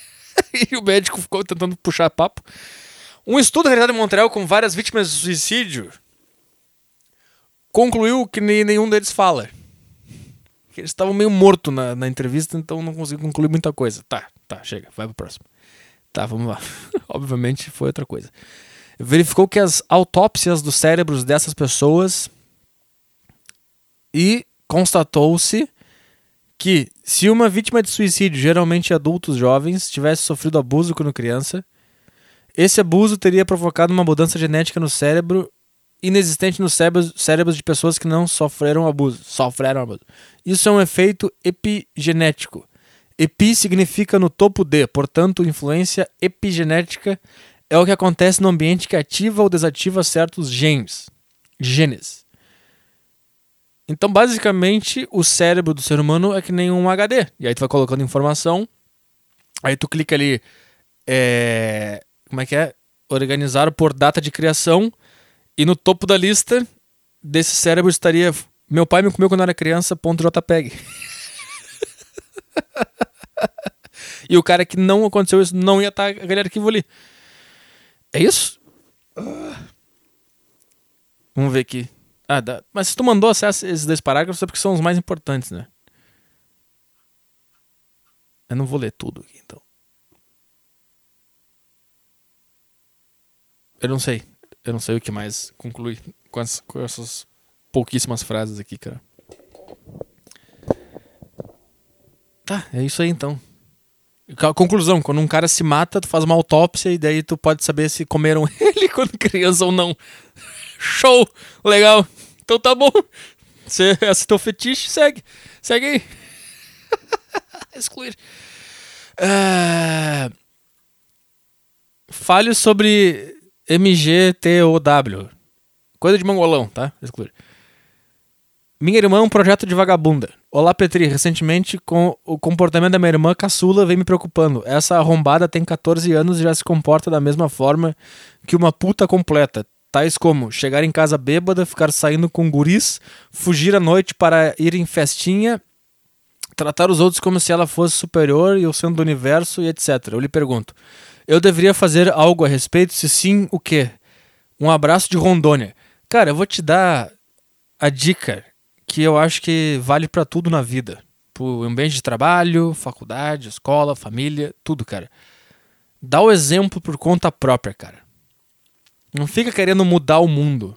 (laughs) e o médico ficou tentando puxar papo. Um estudo realizado em Montreal com várias vítimas de suicídio concluiu que nenhum deles fala. Eles estavam meio mortos na, na entrevista, então não consegui concluir muita coisa. Tá, tá, chega, vai pro próximo. Tá, vamos lá. (laughs) Obviamente foi outra coisa. Verificou que as autópsias dos cérebros dessas pessoas e constatou-se que se uma vítima de suicídio, geralmente adultos jovens, tivesse sofrido abuso quando criança, esse abuso teria provocado uma mudança genética no cérebro inexistente nos cérebros, cérebros de pessoas que não sofreram abuso. Sofreram abuso. Isso é um efeito epigenético. Epi significa no topo de, portanto, influência epigenética é o que acontece no ambiente que ativa ou desativa certos genes. Genes. Então, basicamente, o cérebro do ser humano é que nem um HD. E aí tu vai colocando informação, aí tu clica ali, é... como é que é? Organizar por data de criação, e no topo da lista desse cérebro estaria meu pai me comeu quando era criança, ponto JPEG. (laughs) e o cara que não aconteceu isso não ia estar aquele arquivo ali. É isso? Vamos ver aqui. Ah, dá. Mas se tu mandou acesso esses dois parágrafos é porque são os mais importantes, né? Eu não vou ler tudo aqui, então. Eu não sei. Eu não sei o que mais conclui com, as, com essas pouquíssimas frases aqui, cara. Tá, é isso aí então. Conclusão, quando um cara se mata, tu faz uma autópsia e daí tu pode saber se comeram (laughs) ele quando criança ou não. Show! Legal! Então tá bom. Se esse é fetiche, segue. Segue aí. (laughs) Excluir. Uh... Fale sobre MGTOW. Coisa de mongolão, tá? Excluir. Minha irmã é um projeto de vagabunda. Olá, Petri. Recentemente, com o comportamento da minha irmã caçula vem me preocupando. Essa arrombada tem 14 anos e já se comporta da mesma forma que uma puta completa tais como chegar em casa bêbada, ficar saindo com guris, fugir à noite para ir em festinha, tratar os outros como se ela fosse superior e o centro do universo e etc. Eu lhe pergunto, eu deveria fazer algo a respeito? Se sim, o quê? Um abraço de Rondônia. Cara, eu vou te dar a dica que eu acho que vale para tudo na vida. Pro ambiente de trabalho, faculdade, escola, família, tudo, cara. Dá o exemplo por conta própria, cara. Não fica querendo mudar o mundo.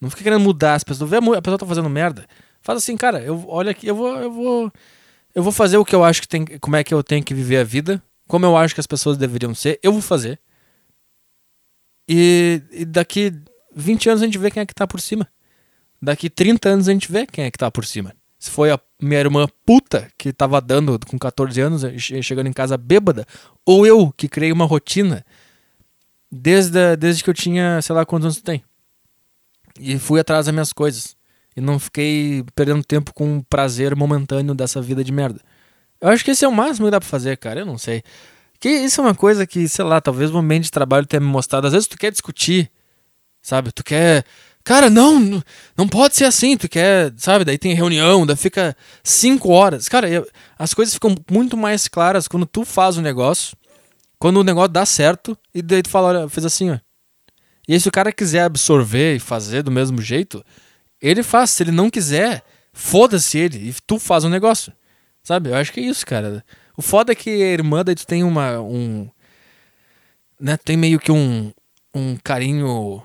Não fica querendo mudar as pessoas. Vê a pessoa tá fazendo merda. Faz assim, cara, eu olha aqui, eu vou, eu vou Eu vou fazer o que eu acho que tem. Como é que eu tenho que viver a vida. Como eu acho que as pessoas deveriam ser. Eu vou fazer. E, e daqui 20 anos a gente vê quem é que tá por cima. Daqui 30 anos a gente vê quem é que tá por cima. Se foi a minha irmã puta que tava dando com 14 anos, chegando em casa bêbada, ou eu que criei uma rotina desde, desde que eu tinha, sei lá quantos anos tem. E fui atrás das minhas coisas. E não fiquei perdendo tempo com o prazer momentâneo dessa vida de merda. Eu acho que esse é o máximo que dá pra fazer, cara. Eu não sei. Que isso é uma coisa que, sei lá, talvez o ambiente de trabalho tenha me mostrado. Às vezes tu quer discutir, sabe? Tu quer. Cara, não, não pode ser assim. Tu quer, sabe? Daí tem reunião, daí fica cinco horas. Cara, eu, as coisas ficam muito mais claras quando tu faz o negócio, quando o negócio dá certo, e daí tu fala, olha, fez assim, ó. E aí, se o cara quiser absorver e fazer do mesmo jeito, ele faz. Se ele não quiser, foda-se ele e tu faz o negócio. Sabe? Eu acho que é isso, cara. O foda é que a irmã daí tu tem uma. Um, né? Tem meio que um, um carinho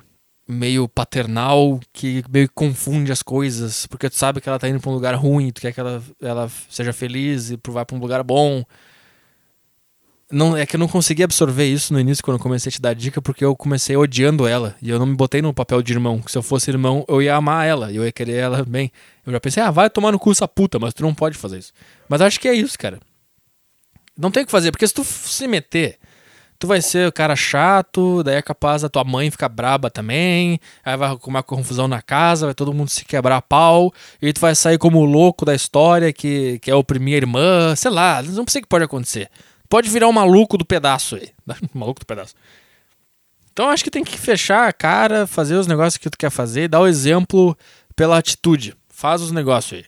meio paternal que meio que confunde as coisas, porque tu sabe que ela tá indo pra um lugar ruim, tu quer que ela, ela seja feliz e vá pra um lugar bom não é que eu não consegui absorver isso no início quando eu comecei a te dar dica, porque eu comecei odiando ela. E eu não me botei no papel de irmão. Que se eu fosse irmão, eu ia amar ela. Eu ia querer ela bem. Eu já pensei, ah, vai tomar no cu essa puta, mas tu não pode fazer isso. Mas acho que é isso, cara. Não tem o que fazer, porque se tu se meter, tu vai ser o cara chato, daí é capaz da tua mãe ficar braba também, aí vai arrumar confusão na casa, vai todo mundo se quebrar pau, e tu vai sair como o louco da história que, que é oprimir a irmã, sei lá, não sei o que pode acontecer pode virar um maluco do pedaço aí. (laughs) maluco do pedaço. Então acho que tem que fechar a cara, fazer os negócios que tu quer fazer, dar o exemplo pela atitude. Faz os negócios aí.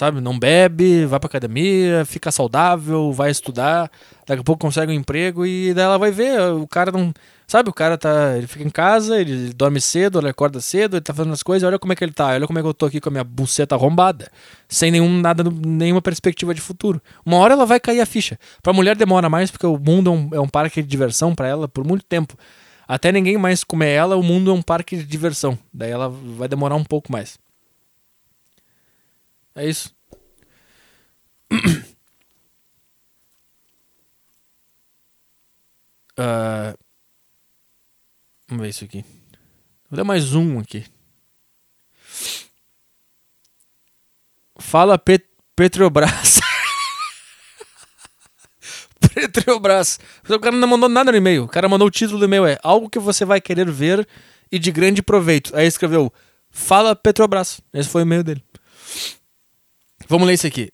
Sabe? Não bebe, vai pra academia, fica saudável, vai estudar, daqui a pouco consegue um emprego e daí ela vai ver, o cara não. Sabe, o cara tá. Ele fica em casa, ele dorme cedo, ele acorda cedo, ele tá fazendo as coisas, olha como é que ele tá, olha como é que eu tô aqui com a minha buceta arrombada. Sem nenhum, nada, nenhuma perspectiva de futuro. Uma hora ela vai cair a ficha. Pra mulher demora mais, porque o mundo é um, é um parque de diversão para ela por muito tempo. Até ninguém mais comer ela, o mundo é um parque de diversão. Daí ela vai demorar um pouco mais. É isso. Uh, (coughs) Vamos ver isso aqui. Vou dar mais um aqui. Fala Pet Petrobras. (laughs) Petrobras. O cara não mandou nada no e-mail. O cara mandou o título do e-mail é algo que você vai querer ver e de grande proveito. Aí escreveu Fala Petrobras. Esse foi o e-mail dele. Vamos ler isso aqui.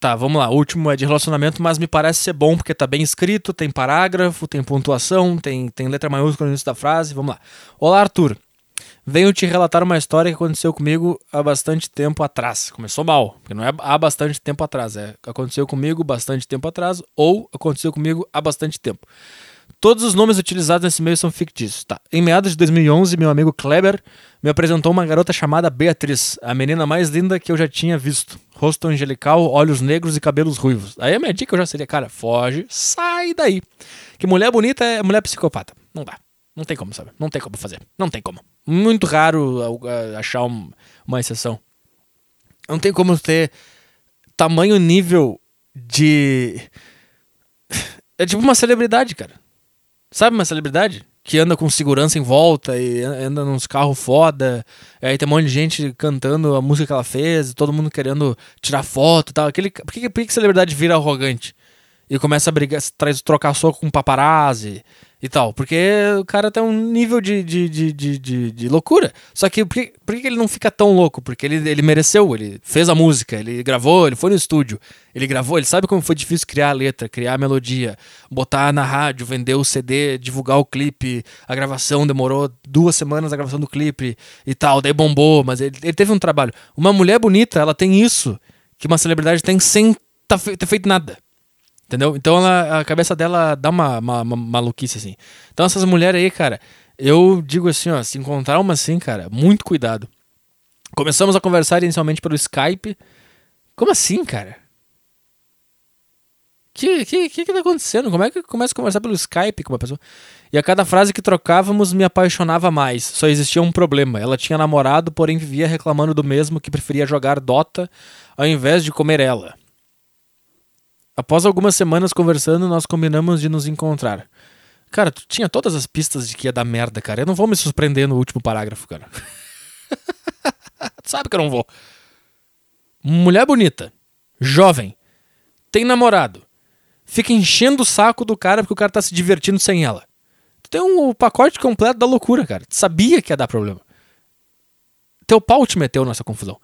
Tá, vamos lá. O último é de relacionamento, mas me parece ser bom porque tá bem escrito, tem parágrafo, tem pontuação, tem, tem letra maiúscula no início da frase. Vamos lá. Olá, Arthur. Venho te relatar uma história que aconteceu comigo há bastante tempo atrás. Começou mal, porque não é há bastante tempo atrás, é aconteceu comigo bastante tempo atrás ou aconteceu comigo há bastante tempo. Todos os nomes utilizados nesse meio são fictícios. Tá. Em meados de 2011, meu amigo Kleber me apresentou uma garota chamada Beatriz, a menina mais linda que eu já tinha visto. Rosto angelical, olhos negros e cabelos ruivos. Aí a minha dica já seria, cara, foge, sai daí. Que mulher bonita é mulher psicopata. Não dá. Não tem como, sabe? Não tem como fazer. Não tem como. Muito raro achar uma exceção. Não tem como ter tamanho nível de. (laughs) É tipo uma celebridade, cara. Sabe uma celebridade? Que anda com segurança em volta e anda nos carros foda. Aí tem um monte de gente cantando a música que ela fez, todo mundo querendo tirar foto e tal. Aquele, por que, por que celebridade vira arrogante? E começa a brigar, trocar soco com paparazzi e tal. Porque o cara tem um nível de, de, de, de, de, de loucura. Só que por que, por que ele não fica tão louco? Porque ele, ele mereceu, ele fez a música, ele gravou, ele foi no estúdio, ele gravou, ele sabe como foi difícil criar a letra, criar a melodia, botar na rádio, vender o CD, divulgar o clipe. A gravação demorou duas semanas a gravação do clipe e tal, daí bombou, mas ele, ele teve um trabalho. Uma mulher bonita, ela tem isso que uma celebridade tem sem tá ter feito nada. Entendeu? Então ela, a cabeça dela dá uma, uma, uma, maluquice assim. Então essas mulheres aí, cara, eu digo assim, ó, se encontrar uma assim, cara, muito cuidado. Começamos a conversar inicialmente pelo Skype. Como assim, cara? O que, que, que, que tá acontecendo? Como é que eu começo a conversar pelo Skype com uma pessoa? E a cada frase que trocávamos me apaixonava mais. Só existia um problema. Ela tinha namorado, porém vivia reclamando do mesmo que preferia jogar Dota ao invés de comer ela. Após algumas semanas conversando, nós combinamos de nos encontrar. Cara, tu tinha todas as pistas de que ia dar merda, cara. Eu não vou me surpreender no último parágrafo, cara. (laughs) Sabe que eu não vou. Mulher bonita, jovem, tem namorado, fica enchendo o saco do cara porque o cara tá se divertindo sem ela. Tu tem um pacote completo da loucura, cara. Tu sabia que ia dar problema. Teu pau te meteu nessa confusão.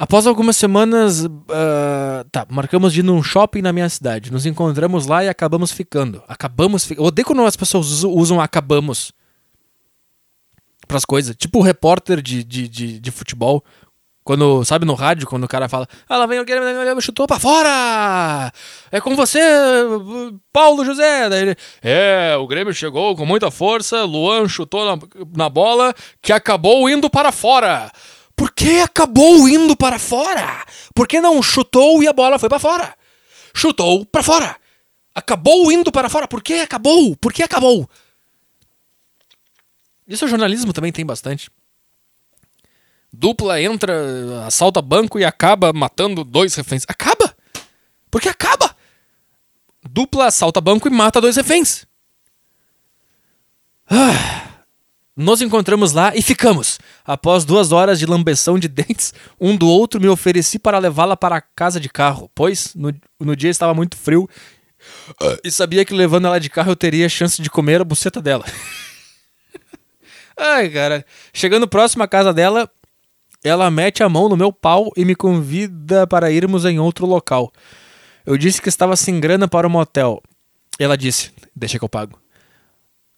Após algumas semanas, uh, tá, marcamos de ir num shopping na minha cidade. Nos encontramos lá e acabamos ficando. Acabamos ficando. Odeio quando as pessoas usam acabamos pras coisas. Tipo o repórter de, de, de, de, futebol. Quando, sabe, no rádio, quando o cara fala, ah, lá vem o Grêmio, chutou pra fora! É com você, Paulo José! Daí ele, é, o Grêmio chegou com muita força, Luan chutou na, na bola, que acabou indo para fora! Por que acabou indo para fora? Por que não chutou e a bola foi para fora? Chutou para fora. Acabou indo para fora. Por que acabou? Por que acabou? Isso o jornalismo também tem bastante. Dupla entra, assalta banco e acaba matando dois reféns. Acaba! Por que acaba? Dupla assalta banco e mata dois reféns. Ah. Nos encontramos lá e ficamos. Após duas horas de lambeção de (laughs) dentes um do outro, me ofereci para levá-la para a casa de carro, pois no, no dia estava muito frio e sabia que levando ela de carro eu teria chance de comer a buceta dela. Ai, cara. Chegando próximo à casa dela, ela mete a mão no meu pau e me convida para irmos em outro local. Eu disse que estava sem grana para o motel. Ela disse: Deixa que eu pago.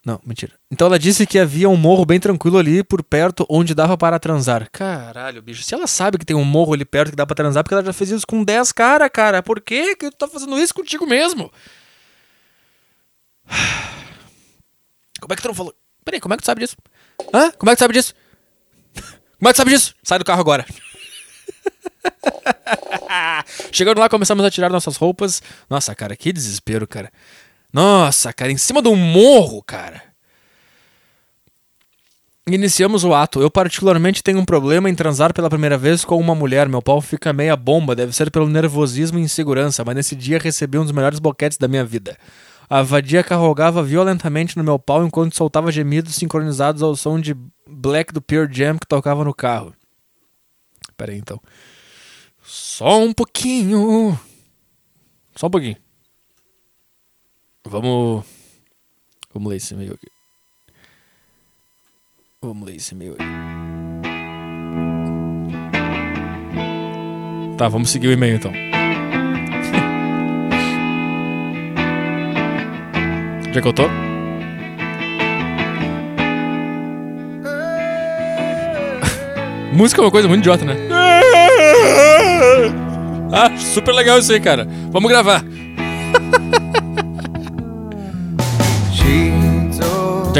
Não, mentira. Então ela disse que havia um morro bem tranquilo ali por perto onde dava para transar. Caralho, bicho. Se ela sabe que tem um morro ali perto que dá para transar, porque ela já fez isso com 10 cara, cara. Por que que tu tá fazendo isso contigo mesmo? (sighs) Como é que tu não falou? Peraí, como é que tu sabe disso? Hã? Como é que tu sabe disso? (laughs) Como é que tu sabe disso? Sai do carro agora. (laughs) Chegando lá, começamos a tirar nossas roupas. Nossa, cara, que desespero, cara. Nossa, cara, em cima de um morro, cara. Iniciamos o ato. Eu, particularmente, tenho um problema em transar pela primeira vez com uma mulher. Meu pau fica meia bomba, deve ser pelo nervosismo e insegurança, mas nesse dia recebi um dos melhores boquetes da minha vida. A vadia carrogava violentamente no meu pau enquanto soltava gemidos sincronizados ao som de Black do Pure Jam que tocava no carro. Pera aí, então. Só um pouquinho. Só um pouquinho. Vamos. Vamos ler esse e-mail aqui. Vamos ler esse e-mail aqui. Tá, vamos seguir o e-mail então. (laughs) Já que eu tô? Música é uma coisa muito idiota, né? (laughs) Ah, super legal isso aí, cara. Vamos gravar. (laughs)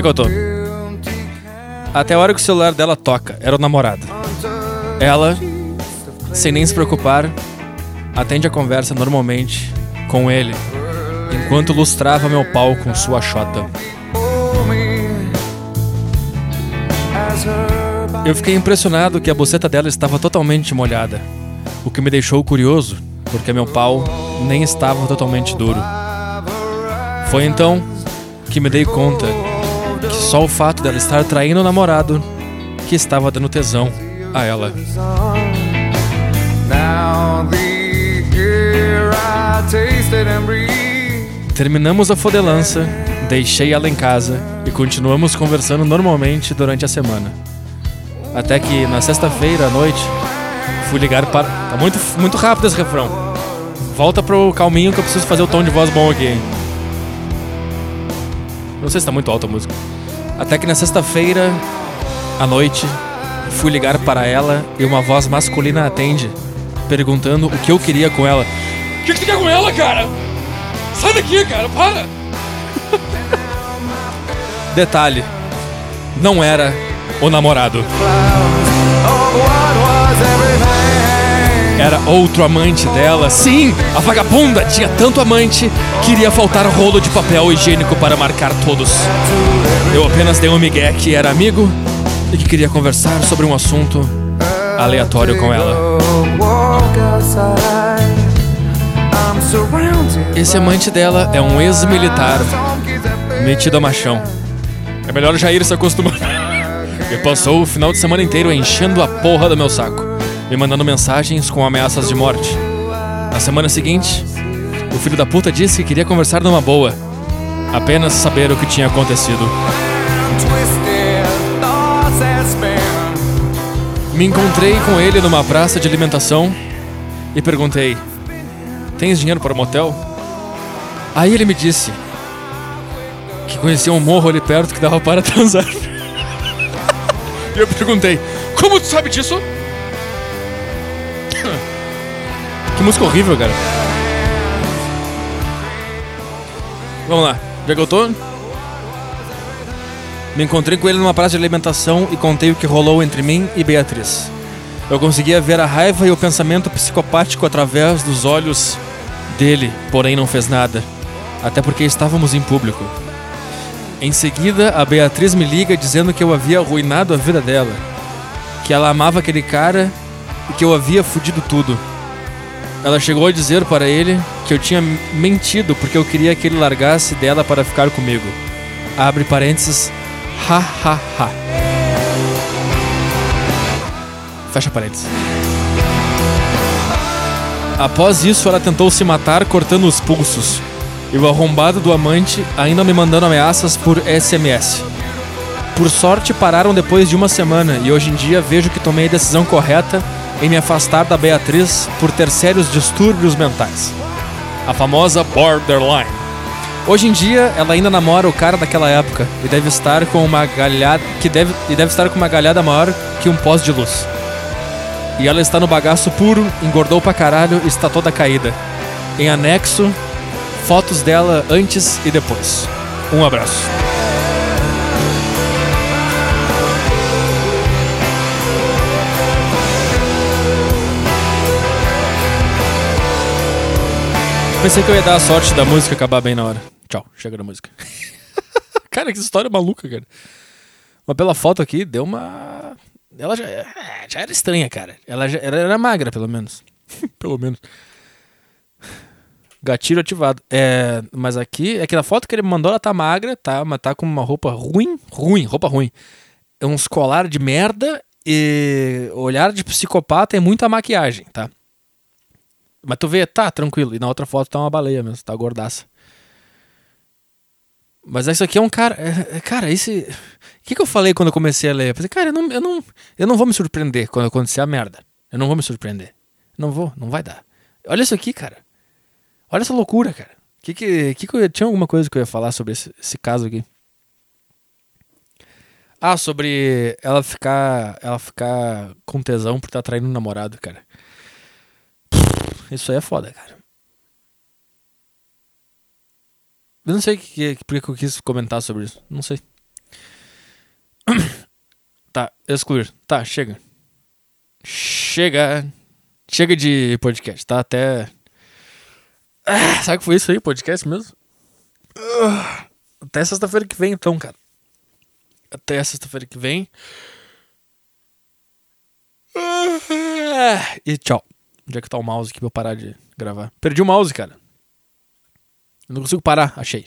É que eu tô? Até a hora que o celular dela toca, era o namorado. Ela, sem nem se preocupar, atende a conversa normalmente com ele, enquanto lustrava meu pau com sua chota. Eu fiquei impressionado que a boceta dela estava totalmente molhada, o que me deixou curioso, porque meu pau nem estava totalmente duro. Foi então que me dei conta só o fato dela estar traindo o namorado que estava dando tesão a ela. Terminamos a fodelança, deixei ela em casa e continuamos conversando normalmente durante a semana. Até que na sexta-feira à noite fui ligar para. Tá muito, muito rápido esse refrão. Volta pro calminho que eu preciso fazer o tom de voz bom aqui? Não sei se tá muito alta a música. Até que na sexta-feira, à noite, fui ligar para ela e uma voz masculina atende, perguntando o que eu queria com ela. O que, que quer com ela, cara? Sai daqui, cara, para! Detalhe: não era o namorado. Era outro amante dela. Sim, a vagabunda tinha tanto amante que iria faltar rolo de papel higiênico para marcar todos. Eu apenas dei um migué que era amigo e que queria conversar sobre um assunto aleatório com ela. Esse amante dela é um ex-militar metido a machão. É melhor já ir se acostumando. (laughs) E passou o final de semana inteiro enchendo a porra do meu saco, me mandando mensagens com ameaças de morte. Na semana seguinte, o filho da puta disse que queria conversar numa boa, apenas saber o que tinha acontecido. Me encontrei com ele numa praça de alimentação e perguntei: Tens dinheiro para o motel? Aí ele me disse que conhecia um morro ali perto que dava para (laughs) transar. e eu perguntei: Como tu sabe disso? Que música horrível, cara. Vamos lá, já que eu tô? Me encontrei com ele numa praça de alimentação e contei o que rolou entre mim e Beatriz. Eu conseguia ver a raiva e o pensamento psicopático através dos olhos dele, porém não fez nada, até porque estávamos em público. Em seguida, a Beatriz me liga dizendo que eu havia arruinado a vida dela, que ela amava aquele cara e que eu havia fudido tudo. Ela chegou a dizer para ele que eu tinha mentido porque eu queria que ele largasse dela para ficar comigo. Abre parênteses, Ha ha ha. Fecha parênteses. Após isso, ela tentou se matar cortando os pulsos. E o arrombado do amante ainda me mandando ameaças por SMS. Por sorte, pararam depois de uma semana e hoje em dia vejo que tomei a decisão correta em me afastar da Beatriz por ter sérios distúrbios mentais. A famosa borderline. Hoje em dia, ela ainda namora o cara daquela época e deve estar com uma galhada que deve e deve estar com uma galhada maior que um pós de luz. E ela está no bagaço puro, engordou pra caralho e está toda caída. Em anexo, fotos dela antes e depois. Um abraço. Pensei que eu ia dar a sorte da música acabar bem na hora. Tchau, chega da música. (laughs) cara, que história maluca, cara. Mas pela foto aqui, deu uma. Ela já, é, já era estranha, cara. Ela, já, ela era magra, pelo menos. (laughs) pelo menos. Gatilho ativado. É, mas aqui, é que na foto que ele me mandou, ela tá magra, tá? Mas tá com uma roupa ruim. Ruim, roupa ruim. É uns colar de merda e olhar de psicopata e muita maquiagem, tá? Mas tu vê, tá, tranquilo. E na outra foto tá uma baleia mesmo, tá gordaça. Mas isso aqui é um cara. É, é cara, esse. O que, que eu falei quando eu comecei a ler? Eu falei, cara, eu não, eu, não, eu não vou me surpreender quando acontecer a merda. Eu não vou me surpreender. Não vou, não vai dar. Olha isso aqui, cara. Olha essa loucura, cara. Que que, que, que eu, tinha alguma coisa que eu ia falar sobre esse, esse caso aqui? Ah, sobre ela ficar. Ela ficar com tesão por estar tá traindo um namorado, cara. Isso aí é foda, cara. Eu não sei que, que, eu quis comentar sobre isso. Não sei. (coughs) tá, excluir. Tá, chega. Chega. Chega de podcast, tá? Até. Ah, sabe que foi isso aí, podcast mesmo? Ah, até sexta-feira que vem, então, cara. Até sexta-feira que vem. Ah, e tchau. Onde é que tá o mouse aqui pra eu parar de gravar? Perdi o mouse, cara. Eu não consigo parar, achei.